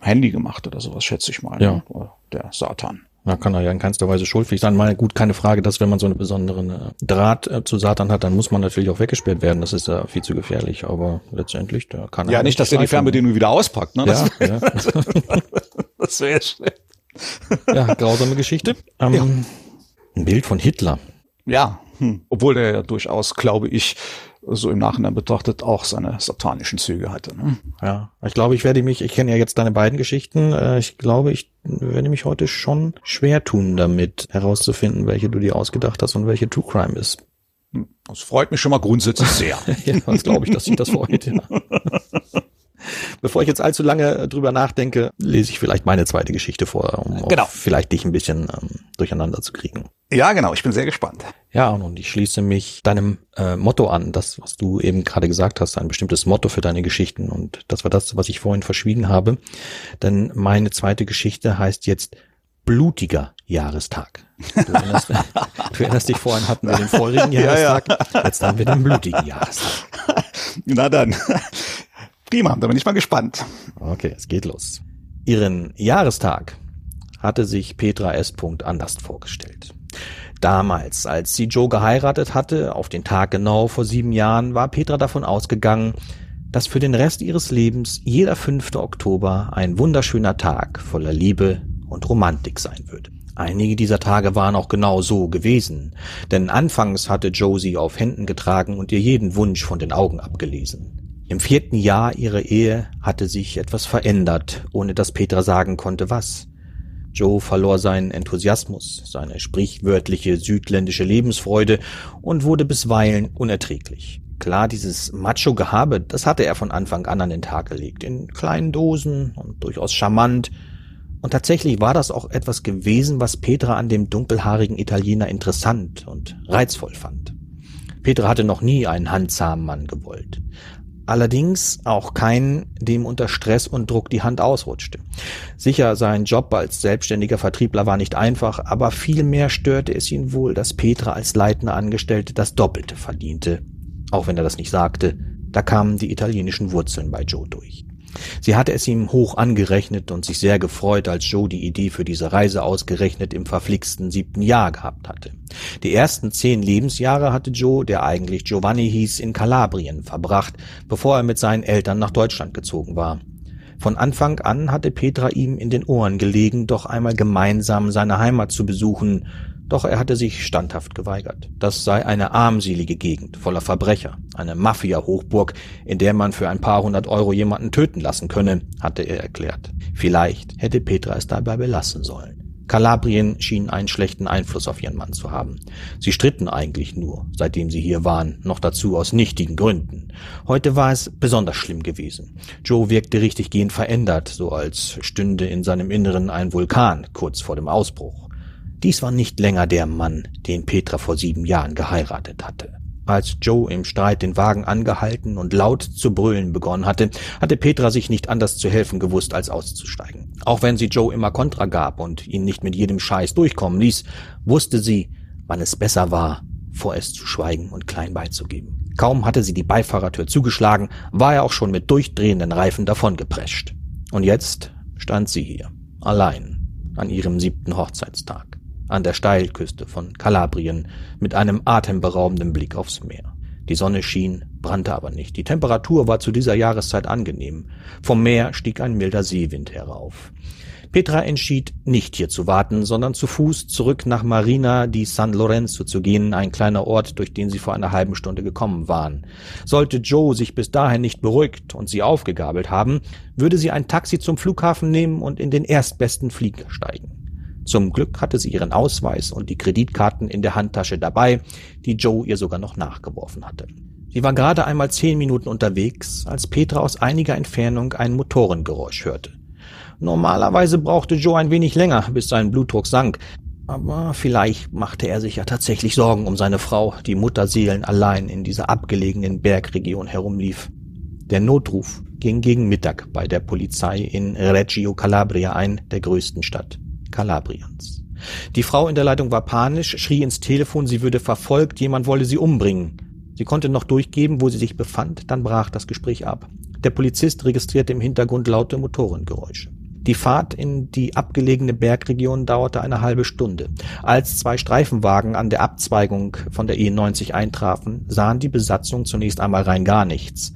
Speaker 4: Handy gemacht oder sowas, schätze ich mal.
Speaker 3: Ja.
Speaker 4: Ne? Der Satan.
Speaker 3: Da kann er ja in keinster Weise schuldfähig sein. Mal gut, keine Frage, dass wenn man so eine besondere äh, Draht äh, zu Satan hat, dann muss man natürlich auch weggesperrt werden. Das ist ja viel zu gefährlich. Aber letztendlich, da kann er
Speaker 4: Ja, nicht, dass er die Fernbedienung wieder auspackt, ne?
Speaker 3: Ja,
Speaker 4: Das,
Speaker 3: ja.
Speaker 4: das wäre schlecht.
Speaker 3: ja, grausame Geschichte. Ähm,
Speaker 4: Ja.
Speaker 3: Ein Bild von Hitler.
Speaker 4: Ja, hm. obwohl der ja durchaus, glaube ich, so im Nachhinein betrachtet auch seine satanischen Züge hatte. Ne?
Speaker 3: Ja, ich glaube, ich werde mich, ich kenne ja jetzt deine beiden Geschichten, äh, ich glaube, ich werde mich heute schon schwer tun damit, herauszufinden, welche du dir ausgedacht hast und welche True Crime ist.
Speaker 4: Das freut mich schon mal grundsätzlich sehr.
Speaker 3: Ja, was glaube ich, dass sich das freut. Ja. Bevor ich jetzt allzu lange drüber nachdenke, lese ich vielleicht meine zweite Geschichte vor, um
Speaker 4: Genau.
Speaker 3: vielleicht dich ein bisschen ähm, durcheinander zu kriegen.
Speaker 4: ja, genau, ich bin sehr gespannt.
Speaker 3: Ja, und ich schließe mich deinem äh, Motto an, das, was du eben gerade gesagt hast, ein bestimmtes Motto für deine Geschichten. Und das war das, was ich vorhin verschwiegen habe. Denn meine zweite Geschichte heißt jetzt blutiger Jahrestag. Du erinnerst, du erinnerst dich, vorhin hatten wir den feurigen
Speaker 4: Ja, ja.
Speaker 3: Jahrestag, jetzt haben wir den blutigen Jahrestag.
Speaker 4: Na dann. Prima, da bin ich mal gespannt.
Speaker 3: Okay, es geht los. Ihren Jahrestag hatte sich Petra S. anders vorgestellt. Damals, als sie Joe geheiratet hatte, auf den Tag genau vor sieben Jahren, war Petra davon ausgegangen, dass für den Rest ihres Lebens jeder 5. Oktober ein wunderschöner Tag voller Liebe und Romantik sein würde. Einige dieser Tage waren auch genau so gewesen, denn anfangs hatte Joe sie auf Händen getragen und ihr jeden Wunsch von den Augen abgelesen. Im vierten Jahr ihrer Ehe hatte sich etwas verändert, ohne dass Petra sagen konnte, was. Joe verlor seinen Enthusiasmus, seine sprichwörtliche südländische Lebensfreude und wurde bisweilen unerträglich. Klar, dieses Macho-Gehabe, das hatte er von Anfang an an den Tag gelegt, in kleinen Dosen und durchaus charmant. Und tatsächlich war das auch etwas gewesen, was Petra an dem dunkelhaarigen Italiener interessant und reizvoll fand. Petra hatte noch nie einen handzahmen Mann gewollt. Allerdings auch keinen, dem unter Stress und Druck die Hand ausrutschte. Sicher, sein Job als selbstständiger Vertriebler war nicht einfach, aber vielmehr störte es ihn wohl, dass Petra als leitende Angestellte das Doppelte verdiente. Auch wenn er das nicht sagte, da kamen die italienischen Wurzeln bei Joe durch. Sie hatte es ihm hoch angerechnet und sich sehr gefreut, als Joe die Idee für diese Reise ausgerechnet im verflixten siebten Jahr gehabt hatte. Die ersten zehn Lebensjahre hatte Joe, der eigentlich Giovanni hieß, in Kalabrien verbracht, bevor er mit seinen Eltern nach Deutschland gezogen war. Von Anfang an hatte Petra ihm in den Ohren gelegen, doch einmal gemeinsam seine Heimat zu besuchen, doch er hatte sich standhaft geweigert. Das sei eine armselige Gegend voller Verbrecher, eine Mafia-Hochburg, in der man für ein paar hundert Euro jemanden töten lassen könne, hatte er erklärt. Vielleicht hätte Petra es dabei belassen sollen. Kalabrien schien einen schlechten Einfluss auf ihren Mann zu haben. Sie stritten eigentlich nur, seitdem sie hier waren, noch dazu aus nichtigen Gründen. Heute war es besonders schlimm gewesen. Joe wirkte richtig gehend verändert, so als stünde in seinem Inneren ein Vulkan kurz vor dem Ausbruch. Dies war nicht länger der Mann, den Petra vor sieben Jahren geheiratet hatte. Als Joe im Streit den Wagen angehalten und laut zu brüllen begonnen hatte, hatte Petra sich nicht anders zu helfen gewusst, als auszusteigen. Auch wenn sie Joe immer Kontra gab und ihn nicht mit jedem Scheiß durchkommen ließ, wusste sie, wann es besser war, vorerst zu schweigen und klein beizugeben. Kaum hatte sie die Beifahrertür zugeschlagen, war er auch schon mit durchdrehenden Reifen davongeprescht. Und jetzt stand sie hier, allein, an ihrem siebten Hochzeitstag an der Steilküste von Kalabrien mit einem atemberaubenden Blick aufs Meer. Die Sonne schien, brannte aber nicht. Die Temperatur war zu dieser Jahreszeit angenehm. Vom Meer stieg ein milder Seewind herauf. Petra entschied, nicht hier zu warten, sondern zu Fuß zurück nach Marina di San Lorenzo zu gehen, ein kleiner Ort, durch den sie vor einer halben Stunde gekommen waren. Sollte Joe sich bis dahin nicht beruhigt und sie aufgegabelt haben, würde sie ein Taxi zum Flughafen nehmen und in den erstbesten Flieger steigen. Zum Glück hatte sie ihren Ausweis und die Kreditkarten in der Handtasche dabei, die Joe ihr sogar noch nachgeworfen hatte. Sie war gerade einmal zehn Minuten unterwegs, als Petra aus einiger Entfernung ein Motorengeräusch hörte. Normalerweise brauchte Joe ein wenig länger, bis sein Blutdruck sank, aber vielleicht machte er sich ja tatsächlich Sorgen um seine Frau, die Mutterseelen allein in dieser abgelegenen Bergregion herumlief. Der Notruf ging gegen Mittag bei der Polizei in Reggio Calabria ein, der größten Stadt Kalabriens. Die Frau in der Leitung war panisch, schrie ins Telefon, sie würde verfolgt, jemand wolle sie umbringen. Sie konnte noch durchgeben, wo sie sich befand, dann brach das Gespräch ab. Der Polizist registrierte im Hintergrund laute Motorengeräusche. Die Fahrt in die abgelegene Bergregion dauerte eine halbe Stunde. Als zwei Streifenwagen an der Abzweigung von der E90 eintrafen, sahen die Besatzung zunächst einmal rein gar nichts.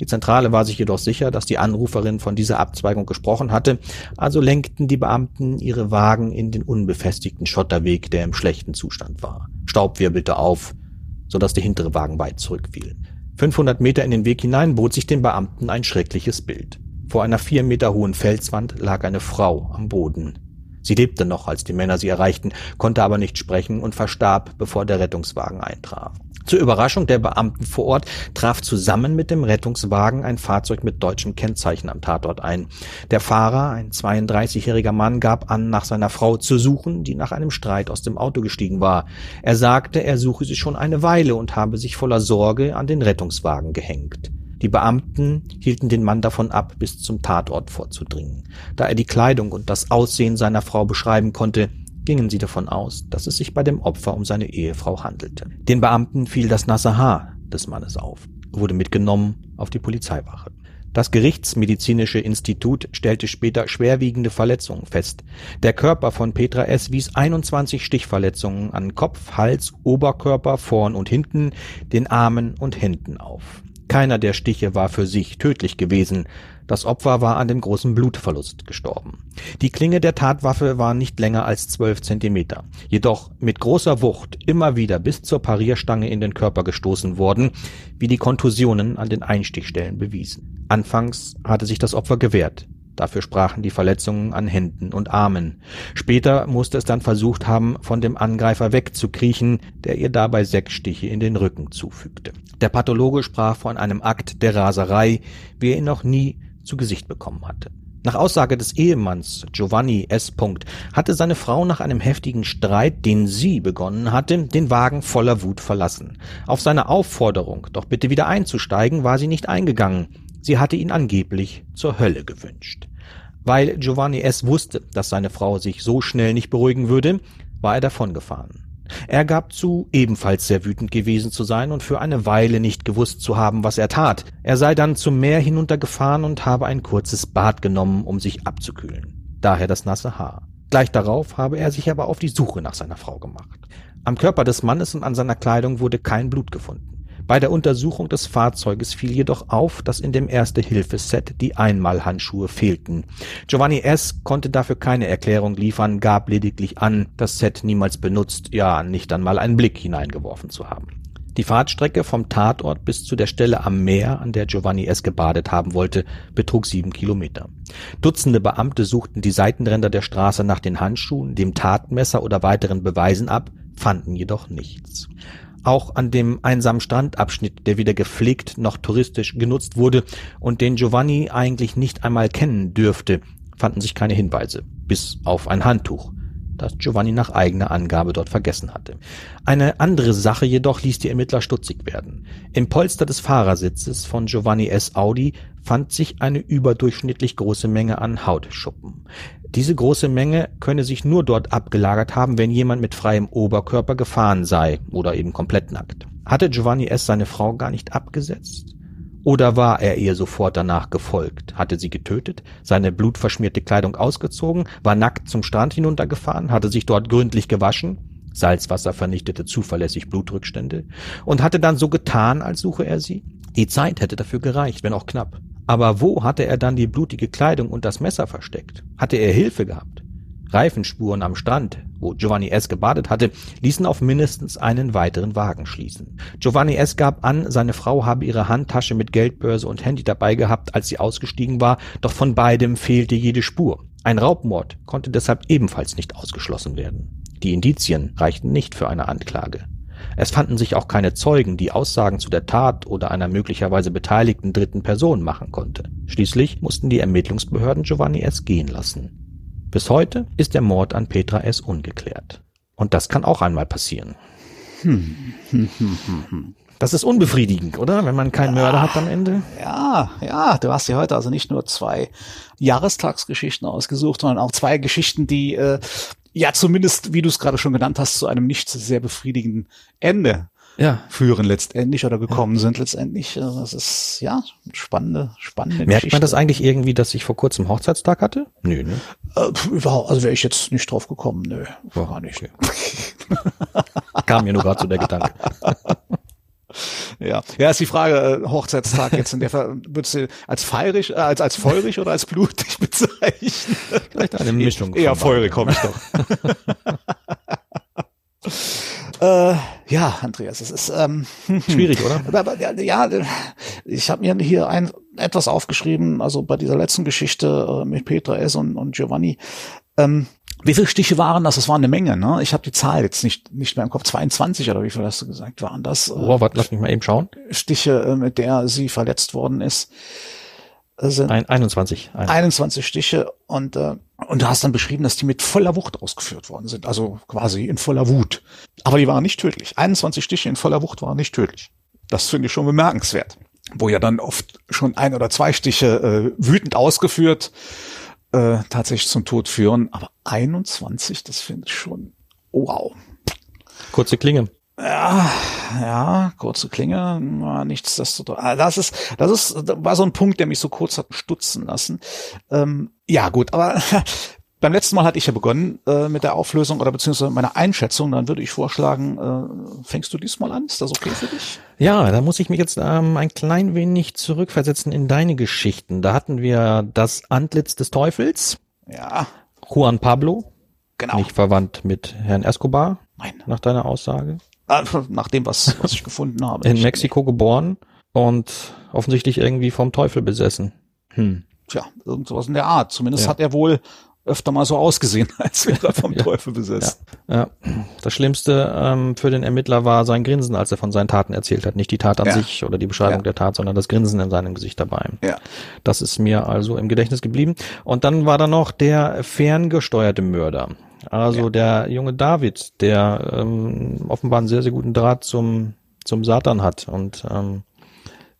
Speaker 3: Die Zentrale war sich jedoch sicher, dass die Anruferin von dieser Abzweigung gesprochen hatte, also lenkten die Beamten ihre Wagen in den unbefestigten Schotterweg, der im schlechten Zustand war. Staub wirbelte auf, so dass die hintere Wagen weit zurückfielen. 500 Meter in den Weg hinein bot sich den Beamten ein schreckliches Bild. Vor einer vier Meter hohen Felswand lag eine Frau am Boden. Sie lebte noch, als die Männer sie erreichten, konnte aber nicht sprechen und verstarb, bevor der Rettungswagen eintraf. Zur Überraschung der Beamten vor Ort traf zusammen mit dem Rettungswagen ein Fahrzeug mit deutschem Kennzeichen am Tatort ein. Der Fahrer, ein 32-jähriger Mann, gab an, nach seiner Frau zu suchen, die nach einem Streit aus dem Auto gestiegen war. Er sagte, er suche sie schon eine Weile und habe sich voller Sorge an den Rettungswagen gehängt. Die Beamten hielten den Mann davon ab, bis zum Tatort vorzudringen. Da er die Kleidung und das Aussehen seiner Frau beschreiben konnte, gingen sie davon aus, dass es sich bei dem Opfer um seine Ehefrau handelte. Den Beamten fiel das nasse Haar des Mannes auf, wurde mitgenommen auf die Polizeiwache. Das Gerichtsmedizinische Institut stellte später schwerwiegende Verletzungen fest. Der Körper von Petra S. wies 21 Stichverletzungen an Kopf, Hals, Oberkörper, vorn und hinten, den Armen und Händen auf. Keiner der Stiche war für sich tödlich gewesen. Das Opfer war an dem großen Blutverlust gestorben. Die Klinge der Tatwaffe war nicht länger als zwölf Zentimeter, jedoch mit großer Wucht immer wieder bis zur Parierstange in den Körper gestoßen worden, wie die Kontusionen an den Einstichstellen bewiesen. Anfangs hatte sich das Opfer gewehrt. Dafür sprachen die Verletzungen an Händen und Armen. Später musste es dann versucht haben, von dem Angreifer wegzukriechen, der ihr dabei sechs Stiche in den Rücken zufügte. Der Pathologe sprach von einem Akt der Raserei, wie er ihn noch nie zu Gesicht bekommen hatte. Nach Aussage des Ehemanns Giovanni S. hatte seine Frau nach einem heftigen Streit, den sie begonnen hatte, den Wagen voller Wut verlassen. Auf seine Aufforderung, doch bitte wieder einzusteigen, war sie nicht eingegangen. Sie hatte ihn angeblich zur Hölle gewünscht. Weil Giovanni S. wusste, dass seine Frau sich so schnell nicht beruhigen würde, war er davongefahren. Er gab zu, ebenfalls sehr wütend gewesen zu sein und für eine Weile nicht gewusst zu haben, was er tat. Er sei dann zum Meer hinuntergefahren und habe ein kurzes Bad genommen, um sich abzukühlen. Daher das nasse Haar. Gleich darauf habe er sich aber auf die Suche nach seiner Frau gemacht. Am Körper des Mannes und an seiner Kleidung wurde kein Blut gefunden. Bei der Untersuchung des Fahrzeuges fiel jedoch auf, dass in dem Erste-Hilfe-Set die Einmalhandschuhe fehlten. Giovanni S. konnte dafür keine Erklärung liefern, gab lediglich an, das Set niemals benutzt, ja nicht einmal einen Blick hineingeworfen zu haben. Die Fahrtstrecke vom Tatort bis zu der Stelle am Meer, an der Giovanni S. gebadet haben wollte, betrug sieben Kilometer. Dutzende Beamte suchten die Seitenränder der Straße nach den Handschuhen, dem Tatmesser oder weiteren Beweisen ab, fanden jedoch nichts. Auch an dem einsamen Strandabschnitt, der weder gepflegt noch touristisch genutzt wurde und den Giovanni eigentlich nicht einmal kennen dürfte, fanden sich keine Hinweise, bis auf ein Handtuch, das Giovanni nach eigener Angabe dort vergessen hatte. Eine andere Sache jedoch ließ die Ermittler stutzig werden. Im Polster des Fahrersitzes von Giovanni S. Audi fand sich eine überdurchschnittlich große Menge an Hautschuppen. Diese große Menge könne sich nur dort abgelagert haben, wenn jemand mit freiem Oberkörper gefahren sei oder eben komplett nackt. Hatte Giovanni S. seine Frau gar nicht abgesetzt? Oder war er ihr sofort danach gefolgt? Hatte sie getötet, seine blutverschmierte Kleidung ausgezogen, war nackt zum Strand hinuntergefahren, hatte sich dort gründlich gewaschen? Salzwasser vernichtete zuverlässig Blutrückstände und hatte dann so getan, als suche er sie? Die Zeit hätte dafür gereicht, wenn auch knapp. Aber wo hatte er dann die blutige Kleidung und das Messer versteckt? Hatte er Hilfe gehabt? Reifenspuren am Strand, wo Giovanni S. gebadet hatte, ließen auf mindestens einen weiteren Wagen schließen. Giovanni S. gab an, seine Frau habe ihre Handtasche mit Geldbörse und Handy dabei gehabt, als sie ausgestiegen war, doch von beidem fehlte jede Spur. Ein Raubmord konnte deshalb ebenfalls nicht ausgeschlossen werden. Die Indizien reichten nicht für eine Anklage. Es fanden sich auch keine Zeugen, die Aussagen zu der Tat oder einer möglicherweise beteiligten dritten Person machen konnte. Schließlich mussten die Ermittlungsbehörden Giovanni S. gehen lassen. Bis heute ist der Mord an Petra S. ungeklärt. Und das kann auch einmal passieren. Das ist unbefriedigend, oder? Wenn man keinen Mörder hat am Ende.
Speaker 4: Ja, ja, du hast dir heute also nicht nur zwei Jahrestagsgeschichten ausgesucht, sondern auch zwei Geschichten, die äh, ja zumindest, wie du es gerade schon genannt hast, zu einem nicht sehr befriedigenden Ende
Speaker 3: Ja.
Speaker 4: führen letztendlich oder gekommen sind letztendlich. Also Das ist ja spannende, spannende
Speaker 3: Merkt
Speaker 4: Geschichte.
Speaker 3: man das eigentlich irgendwie, dass ich vor kurzem Hochzeitstag hatte? Nö, ne?
Speaker 4: Äh, überhaupt, also wäre ich jetzt nicht drauf gekommen, nö, gar nicht.
Speaker 3: Kam mir nur gerade so der Gedanke.
Speaker 4: Ja, ja, ist die Frage, äh, Hochzeitstag jetzt in der würdest du als feirig, äh, als, als feurig oder als blutig bezeichnen?
Speaker 3: Vielleicht eine Mischung.
Speaker 4: Eher feurig komme ich doch. Äh, ja, Andreas, es ist ähm,
Speaker 3: Schwierig, oder?
Speaker 4: aber, ja, ich habe mir hier ein etwas aufgeschrieben, also bei dieser letzten Geschichte äh, mit Petra S. und, und Giovanni. Ähm, wie viele Stiche waren das? Das war eine Menge, ne? Ich habe die Zahl jetzt nicht nicht mehr im Kopf. 22 oder wie viel hast du gesagt? Waren das äh,
Speaker 3: Oh, warte, lass mich mal eben schauen.
Speaker 4: Stiche, äh, mit der sie verletzt worden ist? Sind
Speaker 3: Ein, 21. Ein,
Speaker 4: 21 Stiche und äh, und du hast dann beschrieben, dass die mit voller Wucht ausgeführt worden sind, also quasi in voller Wut. Aber die waren nicht tödlich. 21 Stiche in voller Wucht waren nicht tödlich. Das finde ich schon bemerkenswert. Wo ja dann oft schon ein oder zwei Stiche äh, wütend ausgeführt äh, tatsächlich zum Tod führen. Aber 21, das finde ich schon wow.
Speaker 3: kurze Klinge.
Speaker 4: Ja, ja, kurze Klinge, nichtsdestotrotz. Ah, Das ist, das ist, das war so ein Punkt, der mich so kurz hat stutzen lassen. Ähm, ja, gut, aber beim letzten Mal hatte ich ja begonnen äh, mit der Auflösung oder beziehungsweise meiner Einschätzung. Dann würde ich vorschlagen, äh, fängst du diesmal an? Ist das okay für dich?
Speaker 3: Ja, da muss ich mich jetzt ähm, ein klein wenig zurückversetzen in deine Geschichten. Da hatten wir das Antlitz des Teufels,
Speaker 4: Ja,
Speaker 3: Juan Pablo,
Speaker 4: genau.
Speaker 3: nicht verwandt mit Herrn Escobar,
Speaker 4: Nein.
Speaker 3: nach deiner Aussage.
Speaker 4: Äh, Nach dem, was, was ich gefunden habe.
Speaker 3: In Mexiko geboren und offensichtlich irgendwie vom Teufel besessen. Hm.
Speaker 4: Tja, irgend sowas in der Art. Zumindest
Speaker 3: Ja.
Speaker 4: hat er wohl öfter mal so ausgesehen, als wäre er vom
Speaker 3: Ja.
Speaker 4: Teufel besessen.
Speaker 3: Ja. Das Schlimmste ähm, für den Ermittler war sein Grinsen, als er von seinen Taten erzählt hat. Nicht die Tat an
Speaker 4: Ja.
Speaker 3: sich oder die Beschreibung
Speaker 4: Ja.
Speaker 3: der Tat, sondern das Grinsen in seinem Gesicht dabei.
Speaker 4: Ja.
Speaker 3: Das ist mir also im Gedächtnis geblieben. Und dann war da noch der ferngesteuerte Mörder. Also
Speaker 4: Ja.
Speaker 3: der junge David, der ähm, offenbar einen sehr, sehr guten Draht zum, zum Satan hat und ähm,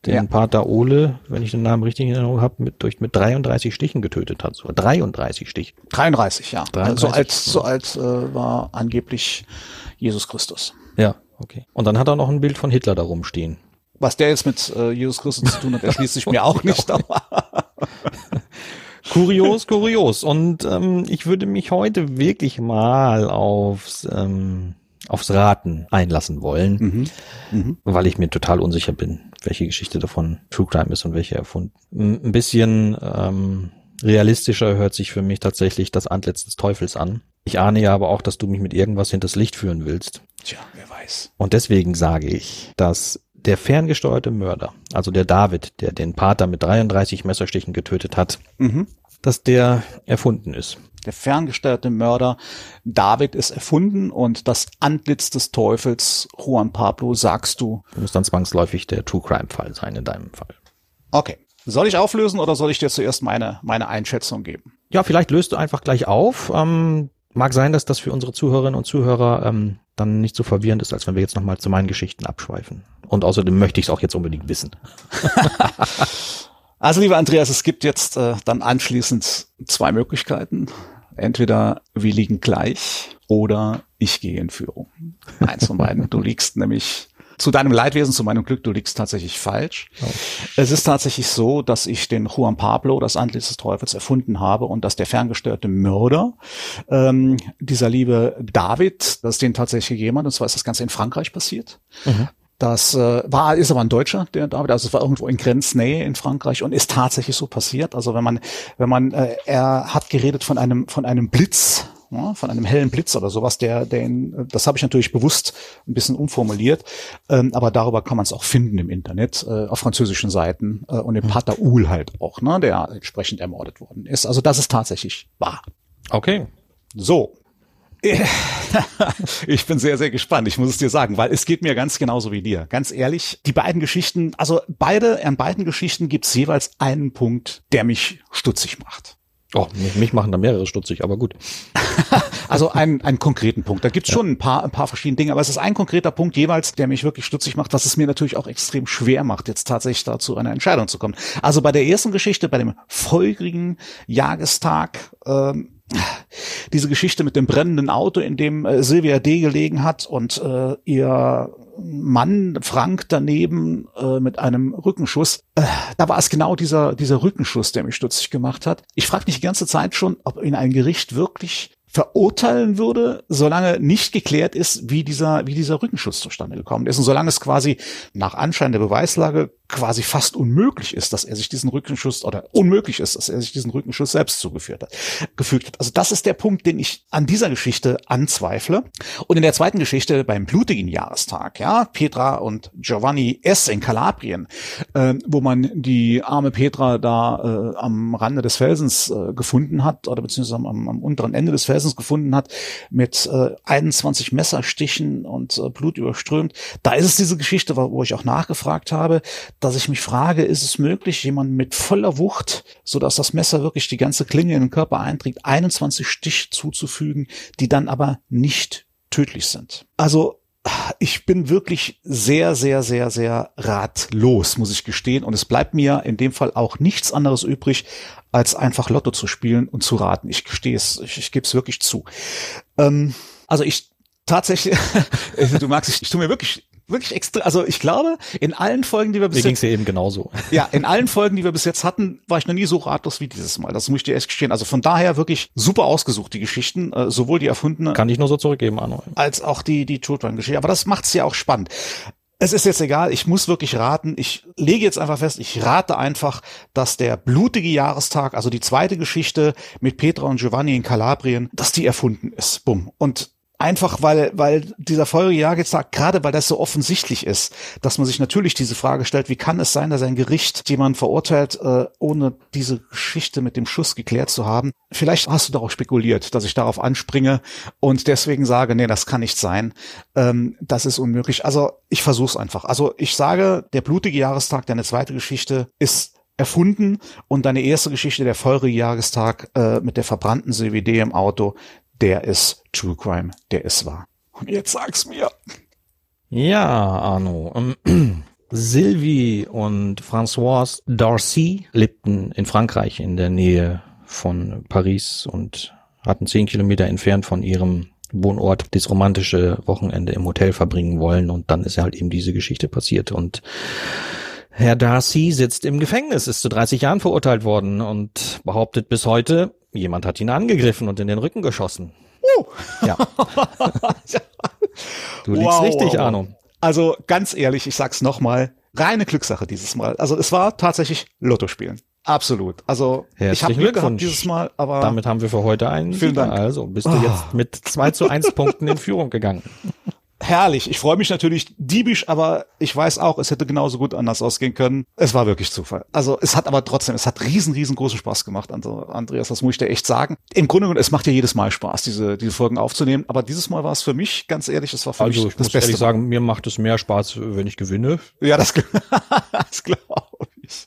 Speaker 3: den
Speaker 4: Ja.
Speaker 3: Pater Ole, wenn ich den Namen richtig in Erinnerung habe, mit, durch, mit 33 Stichen getötet hat. So 33 Stich.
Speaker 4: 33, ja.
Speaker 3: 33.
Speaker 4: So alt, so alt äh, war angeblich Jesus Christus.
Speaker 3: Ja, okay. Und dann hat er noch ein Bild von Hitler da rumstehen.
Speaker 4: Was der jetzt mit äh, Jesus Christus zu tun hat, erschließt sich mir auch nicht. Aber
Speaker 3: Kurios, kurios. Und ähm, ich würde mich heute wirklich mal aufs, ähm, aufs Raten einlassen wollen, weil ich mir total unsicher bin, welche Geschichte davon True Crime ist und welche erfunden. Ein bisschen ähm, realistischer hört sich für mich tatsächlich das Antlitz des Teufels an. Ich ahne ja aber auch, dass du mich mit irgendwas hinters Licht führen willst.
Speaker 4: tja, wer weiß.
Speaker 3: Und deswegen sage ich, dass der ferngesteuerte Mörder, also der David, der den Pater mit 33 Messerstichen getötet hat,
Speaker 4: Mhm.
Speaker 3: dass der erfunden ist.
Speaker 4: Der ferngesteuerte Mörder David ist erfunden und das Antlitz des Teufels Juan Pablo sagst du.
Speaker 3: Muss dann zwangsläufig der True Crime Fall sein in deinem Fall.
Speaker 4: Okay. Soll ich auflösen oder soll ich dir zuerst meine, meine Einschätzung geben?
Speaker 3: Ja, vielleicht löst du einfach gleich auf. Ähm, mag sein, dass das für unsere Zuhörerinnen und Zuhörer ähm, dann nicht so verwirrend ist, als wenn wir jetzt nochmal zu meinen Geschichten abschweifen. Und außerdem möchte ich es auch jetzt unbedingt wissen.
Speaker 4: Also lieber Andreas, es gibt jetzt äh, dann anschließend zwei Möglichkeiten. Entweder wir liegen gleich oder ich gehe in Führung. Eins von beiden. Du liegst nämlich zu deinem Leidwesen, zu meinem Glück, du liegst tatsächlich falsch. Es ist tatsächlich so, dass ich den Juan Pablo, das Antlitz des Teufels, erfunden habe und dass der ferngesteuerte Mörder, ähm, dieser liebe David, dass den tatsächlich hat. Und zwar ist das Ganze in Frankreich passiert. Das äh, war, ist aber ein Deutscher, der David, also es war irgendwo in Grenznähe in Frankreich und ist tatsächlich so passiert. Also wenn man, wenn man, äh, er hat geredet von einem, von einem Blitz, ja, von einem hellen Blitz oder sowas, der, der ihn, das habe ich natürlich bewusst ein bisschen umformuliert, ähm, aber darüber kann man es auch finden im Internet, äh, auf französischen Seiten äh, und den Pater Uhl halt auch, ne, der entsprechend ermordet worden ist. Also das ist tatsächlich wahr.
Speaker 3: Okay.
Speaker 4: So, Ich bin sehr, sehr gespannt. Ich muss es dir sagen, weil es geht mir ganz genauso wie dir. Ganz ehrlich, die beiden Geschichten, also beide, an beiden Geschichten gibt es jeweils einen Punkt, der mich stutzig macht.
Speaker 3: Oh, mich, machen da mehrere stutzig, aber gut.
Speaker 4: also einen, einen konkreten Punkt. Da gibt's ja. schon ein paar, ein paar verschiedene Dinge, aber es ist ein konkreter Punkt jeweils, der mich wirklich stutzig macht, was es mir natürlich auch extrem schwer macht, jetzt tatsächlich dazu eine Entscheidung zu kommen. Also bei der ersten Geschichte, bei dem folgerigen Jahrestag, ähm, diese Geschichte mit dem brennenden Auto, in dem äh, Silvia D. gelegen hat und äh, ihr Mann Frank daneben äh, mit einem Rückenschuss. Äh, da war es genau dieser, dieser Rückenschuss, der mich stutzig gemacht hat. Ich frage mich die ganze Zeit schon, ob in ein Gericht wirklich verurteilen würde, solange nicht geklärt ist, wie dieser, wie dieser Rückenschuss zustande gekommen ist und solange es quasi nach Anschein der Beweislage quasi fast unmöglich ist, dass er sich diesen Rückenschuss oder unmöglich ist, dass er sich diesen Rückenschuss selbst zugeführt hat, gefügt hat. Also das ist der Punkt, den ich an dieser Geschichte anzweifle. Und in der zweiten Geschichte beim blutigen Jahrestag, ja, Petra und Giovanni S. in Kalabrien, äh, wo man die arme Petra da äh, am Rande des Felsens äh, gefunden hat oder beziehungsweise am, am, unteren Ende des Felsens gefunden hat mit äh, 21 Messerstichen und äh, Blut überströmt. Da ist es diese Geschichte, wo ich auch nachgefragt habe, dass ich mich frage, ist es möglich, jemanden mit voller Wucht, so dass das Messer wirklich die ganze Klinge in den Körper einträgt, 21 Stich zuzufügen, die dann aber nicht tödlich sind. Also ich bin wirklich sehr, sehr, sehr, sehr ratlos, muss ich gestehen. Und es bleibt mir in dem Fall auch nichts anderes übrig, als einfach Lotto zu spielen und zu raten. Ich gestehe es, ich, ich gebe es wirklich zu. Ähm, also ich tatsächlich, du magst, ich, ich tue mir wirklich wirklich extra, also ich glaube, in allen Folgen, die wir bis
Speaker 3: Mir jetzt. Mir ging's ja eben genauso.
Speaker 4: Ja, in allen Folgen, die wir bis jetzt hatten, war ich noch nie so ratlos wie dieses Mal. Das muss ich dir echt gestehen. Also von daher wirklich super ausgesucht, die Geschichten, äh, sowohl die erfundene.
Speaker 3: Kann ich nur so zurückgeben, Arno.
Speaker 4: Als auch die, die True Crime Geschichte. Aber das macht's ja auch spannend. Es ist jetzt egal, ich muss wirklich raten. Ich lege jetzt einfach fest, ich rate einfach, dass der blutige Jahrestag, also die zweite Geschichte mit Petra und Giovanni in Kalabrien, dass die erfunden ist. Bumm. Und Einfach weil, weil dieser Folgejahr jetzt sagt, gerade weil das so offensichtlich ist, dass man sich natürlich diese Frage stellt, wie kann es sein, dass ein Gericht jemanden verurteilt, äh, ohne diese Geschichte mit dem Schuss geklärt zu haben. Vielleicht hast du darauf spekuliert, dass ich darauf anspringe und deswegen sage, nee, das kann nicht sein. Ähm, das ist unmöglich. Also ich versuche es einfach. Also ich sage, der blutige Jahrestag, deine zweite Geschichte, ist erfunden und deine erste Geschichte, der Folgejahrestag äh, mit der verbrannten CWD im Auto, der ist True Crime, der ist wahr. Und jetzt sag's mir.
Speaker 3: Ja, Arno. Ähm, Sylvie und Françoise Darcy lebten in Frankreich in der Nähe von Paris und hatten zehn Kilometer entfernt von ihrem Wohnort das romantische Wochenende im Hotel verbringen wollen und dann ist halt eben diese Geschichte passiert und Herr Darcy sitzt im Gefängnis, ist zu 30 Jahren verurteilt worden und behauptet bis heute, jemand hat ihn angegriffen und in den Rücken geschossen. Uh. Ja. du liegst wow, richtig, wow. Arno.
Speaker 4: Also ganz ehrlich, ich sag's nochmal, reine Glückssache dieses Mal. Also es war tatsächlich Lotto spielen. Absolut. Also
Speaker 3: Herzlichen ich habe Glück gehabt dieses Mal, aber damit haben wir für heute einen. Vielen Dank. Also bist du oh. jetzt mit zwei zu eins Punkten in Führung gegangen
Speaker 4: herrlich. Ich freue mich natürlich diebisch, aber ich weiß auch, es hätte genauso gut anders ausgehen können. Es war wirklich Zufall. Also es hat aber trotzdem, es hat riesen, riesengroßen Spaß gemacht, Andreas, das muss ich dir echt sagen. Im Grunde genommen, es macht ja jedes Mal Spaß, diese, diese Folgen aufzunehmen, aber dieses Mal war es für mich, ganz ehrlich, es war für
Speaker 3: also,
Speaker 4: mich
Speaker 3: das Beste. Also ich muss sagen, mir macht es mehr Spaß, wenn ich gewinne.
Speaker 4: Ja, das, das glaube ich.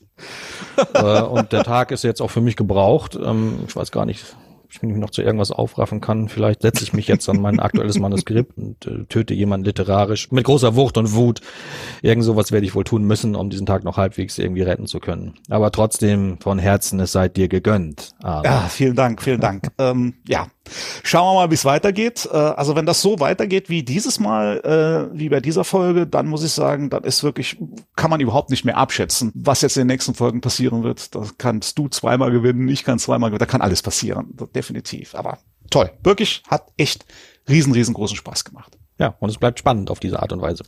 Speaker 3: Äh, und der Tag ist jetzt auch für mich gebraucht. Ähm, ich weiß gar nicht, ich mich noch zu irgendwas aufraffen kann. Vielleicht setze ich mich jetzt an mein aktuelles Manuskript und äh, töte jemanden literarisch mit großer Wucht und Wut. Irgend sowas werde ich wohl tun müssen, um diesen Tag noch halbwegs irgendwie retten zu können. Aber trotzdem von Herzen, es seid dir gegönnt.
Speaker 4: Aber. Ja, vielen Dank, vielen Dank. ähm, ja, Schauen wir mal, wie es weitergeht. Äh, also wenn das so weitergeht wie dieses Mal, äh, wie bei dieser Folge, dann muss ich sagen, dann ist wirklich, kann man überhaupt nicht mehr abschätzen, was jetzt in den nächsten Folgen passieren wird. Da kannst du zweimal gewinnen, ich kann zweimal gewinnen, da kann alles passieren. Definitiv. Aber toll. Wirklich hat echt riesen, riesengroßen Spaß gemacht.
Speaker 3: Ja, und es bleibt spannend auf diese Art und Weise.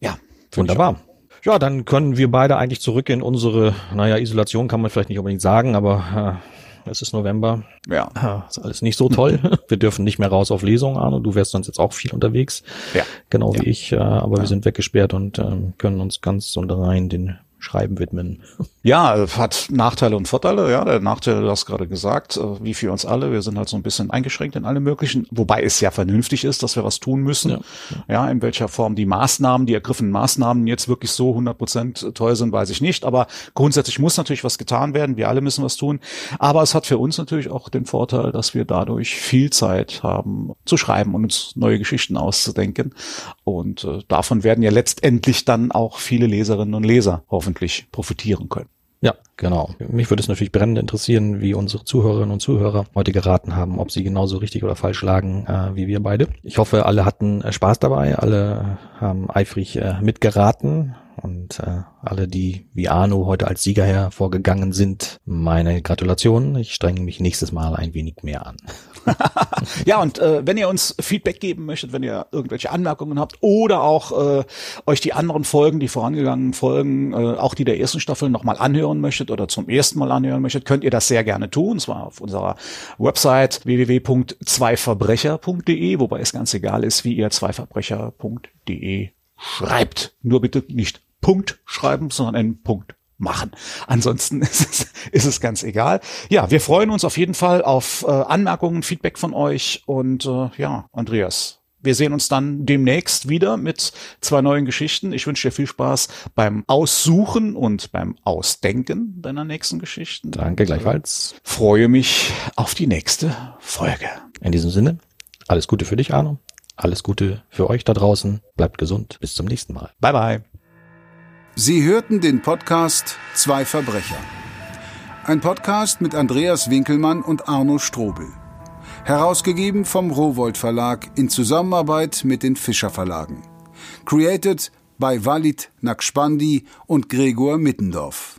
Speaker 4: Ja.
Speaker 3: Wunderbar. Ja, dann können wir beide eigentlich zurück in unsere, naja, Isolation kann man vielleicht nicht unbedingt sagen, aber äh, es ist November.
Speaker 4: Ja.
Speaker 3: Ah, ist alles nicht so toll. wir dürfen nicht mehr raus auf Lesung, Arno. Du wärst sonst jetzt auch viel unterwegs.
Speaker 4: Ja.
Speaker 3: Genau
Speaker 4: ja.
Speaker 3: wie ich. Äh, aber ja. wir sind weggesperrt und ähm, können uns ganz und rein den Schreiben widmen.
Speaker 4: Ja, hat Nachteile und Vorteile. Ja, der Nachteil, du hast gerade gesagt, äh, wie für uns alle. Wir sind halt so ein bisschen eingeschränkt in alle möglichen, wobei es ja vernünftig ist, dass wir was tun müssen. Ja, ja in welcher Form die Maßnahmen, die ergriffenen Maßnahmen jetzt wirklich so 100 Prozent toll sind, weiß ich nicht. Aber grundsätzlich muss natürlich was getan werden. Wir alle müssen was tun. Aber es hat für uns natürlich auch den Vorteil, dass wir dadurch viel Zeit haben zu schreiben und uns neue Geschichten auszudenken. Und äh, davon werden ja letztendlich dann auch viele Leserinnen und Leser hoffentlich profitieren können.
Speaker 3: Ja, genau. Mich würde es natürlich brennend interessieren, wie unsere Zuhörerinnen und Zuhörer heute geraten haben, ob sie genauso richtig oder falsch lagen äh, wie wir beide. Ich hoffe, alle hatten äh, Spaß dabei, alle haben eifrig äh, mitgeraten und äh, alle, die wie Arno heute als Sieger hervorgegangen sind, meine Gratulation. Ich strenge mich nächstes Mal ein wenig mehr an.
Speaker 4: ja, und äh, wenn ihr uns Feedback geben möchtet, wenn ihr irgendwelche Anmerkungen habt oder auch äh, euch die anderen Folgen, die vorangegangenen Folgen, äh, auch die der ersten Staffel nochmal anhören möchtet oder zum ersten Mal anhören möchtet, könnt ihr das sehr gerne tun. Und zwar auf unserer Website www.zweiverbrecher.de, wobei es ganz egal ist, wie ihr zweiverbrecher.de schreibt. Nur bitte nicht Punkt schreiben, sondern einen Punkt machen. Ansonsten ist es, ist es ganz egal. Ja, wir freuen uns auf jeden Fall auf äh, Anmerkungen, Feedback von euch und äh, ja, Andreas. Wir sehen uns dann demnächst wieder mit zwei neuen Geschichten. Ich wünsche dir viel Spaß beim Aussuchen und beim Ausdenken deiner nächsten Geschichten.
Speaker 3: Danke gleichfalls.
Speaker 4: Freue mich auf die nächste Folge.
Speaker 3: In diesem Sinne, alles Gute für dich, Arno. Alles Gute für euch da draußen. Bleibt gesund. Bis zum nächsten Mal.
Speaker 4: Bye bye.
Speaker 2: Sie hörten den Podcast Zwei Verbrecher. Ein Podcast mit Andreas Winkelmann und Arno Strobel. Herausgegeben vom Rowold Verlag in Zusammenarbeit mit den Fischer Verlagen. Created by Walid Nakspandi und Gregor Mittendorf.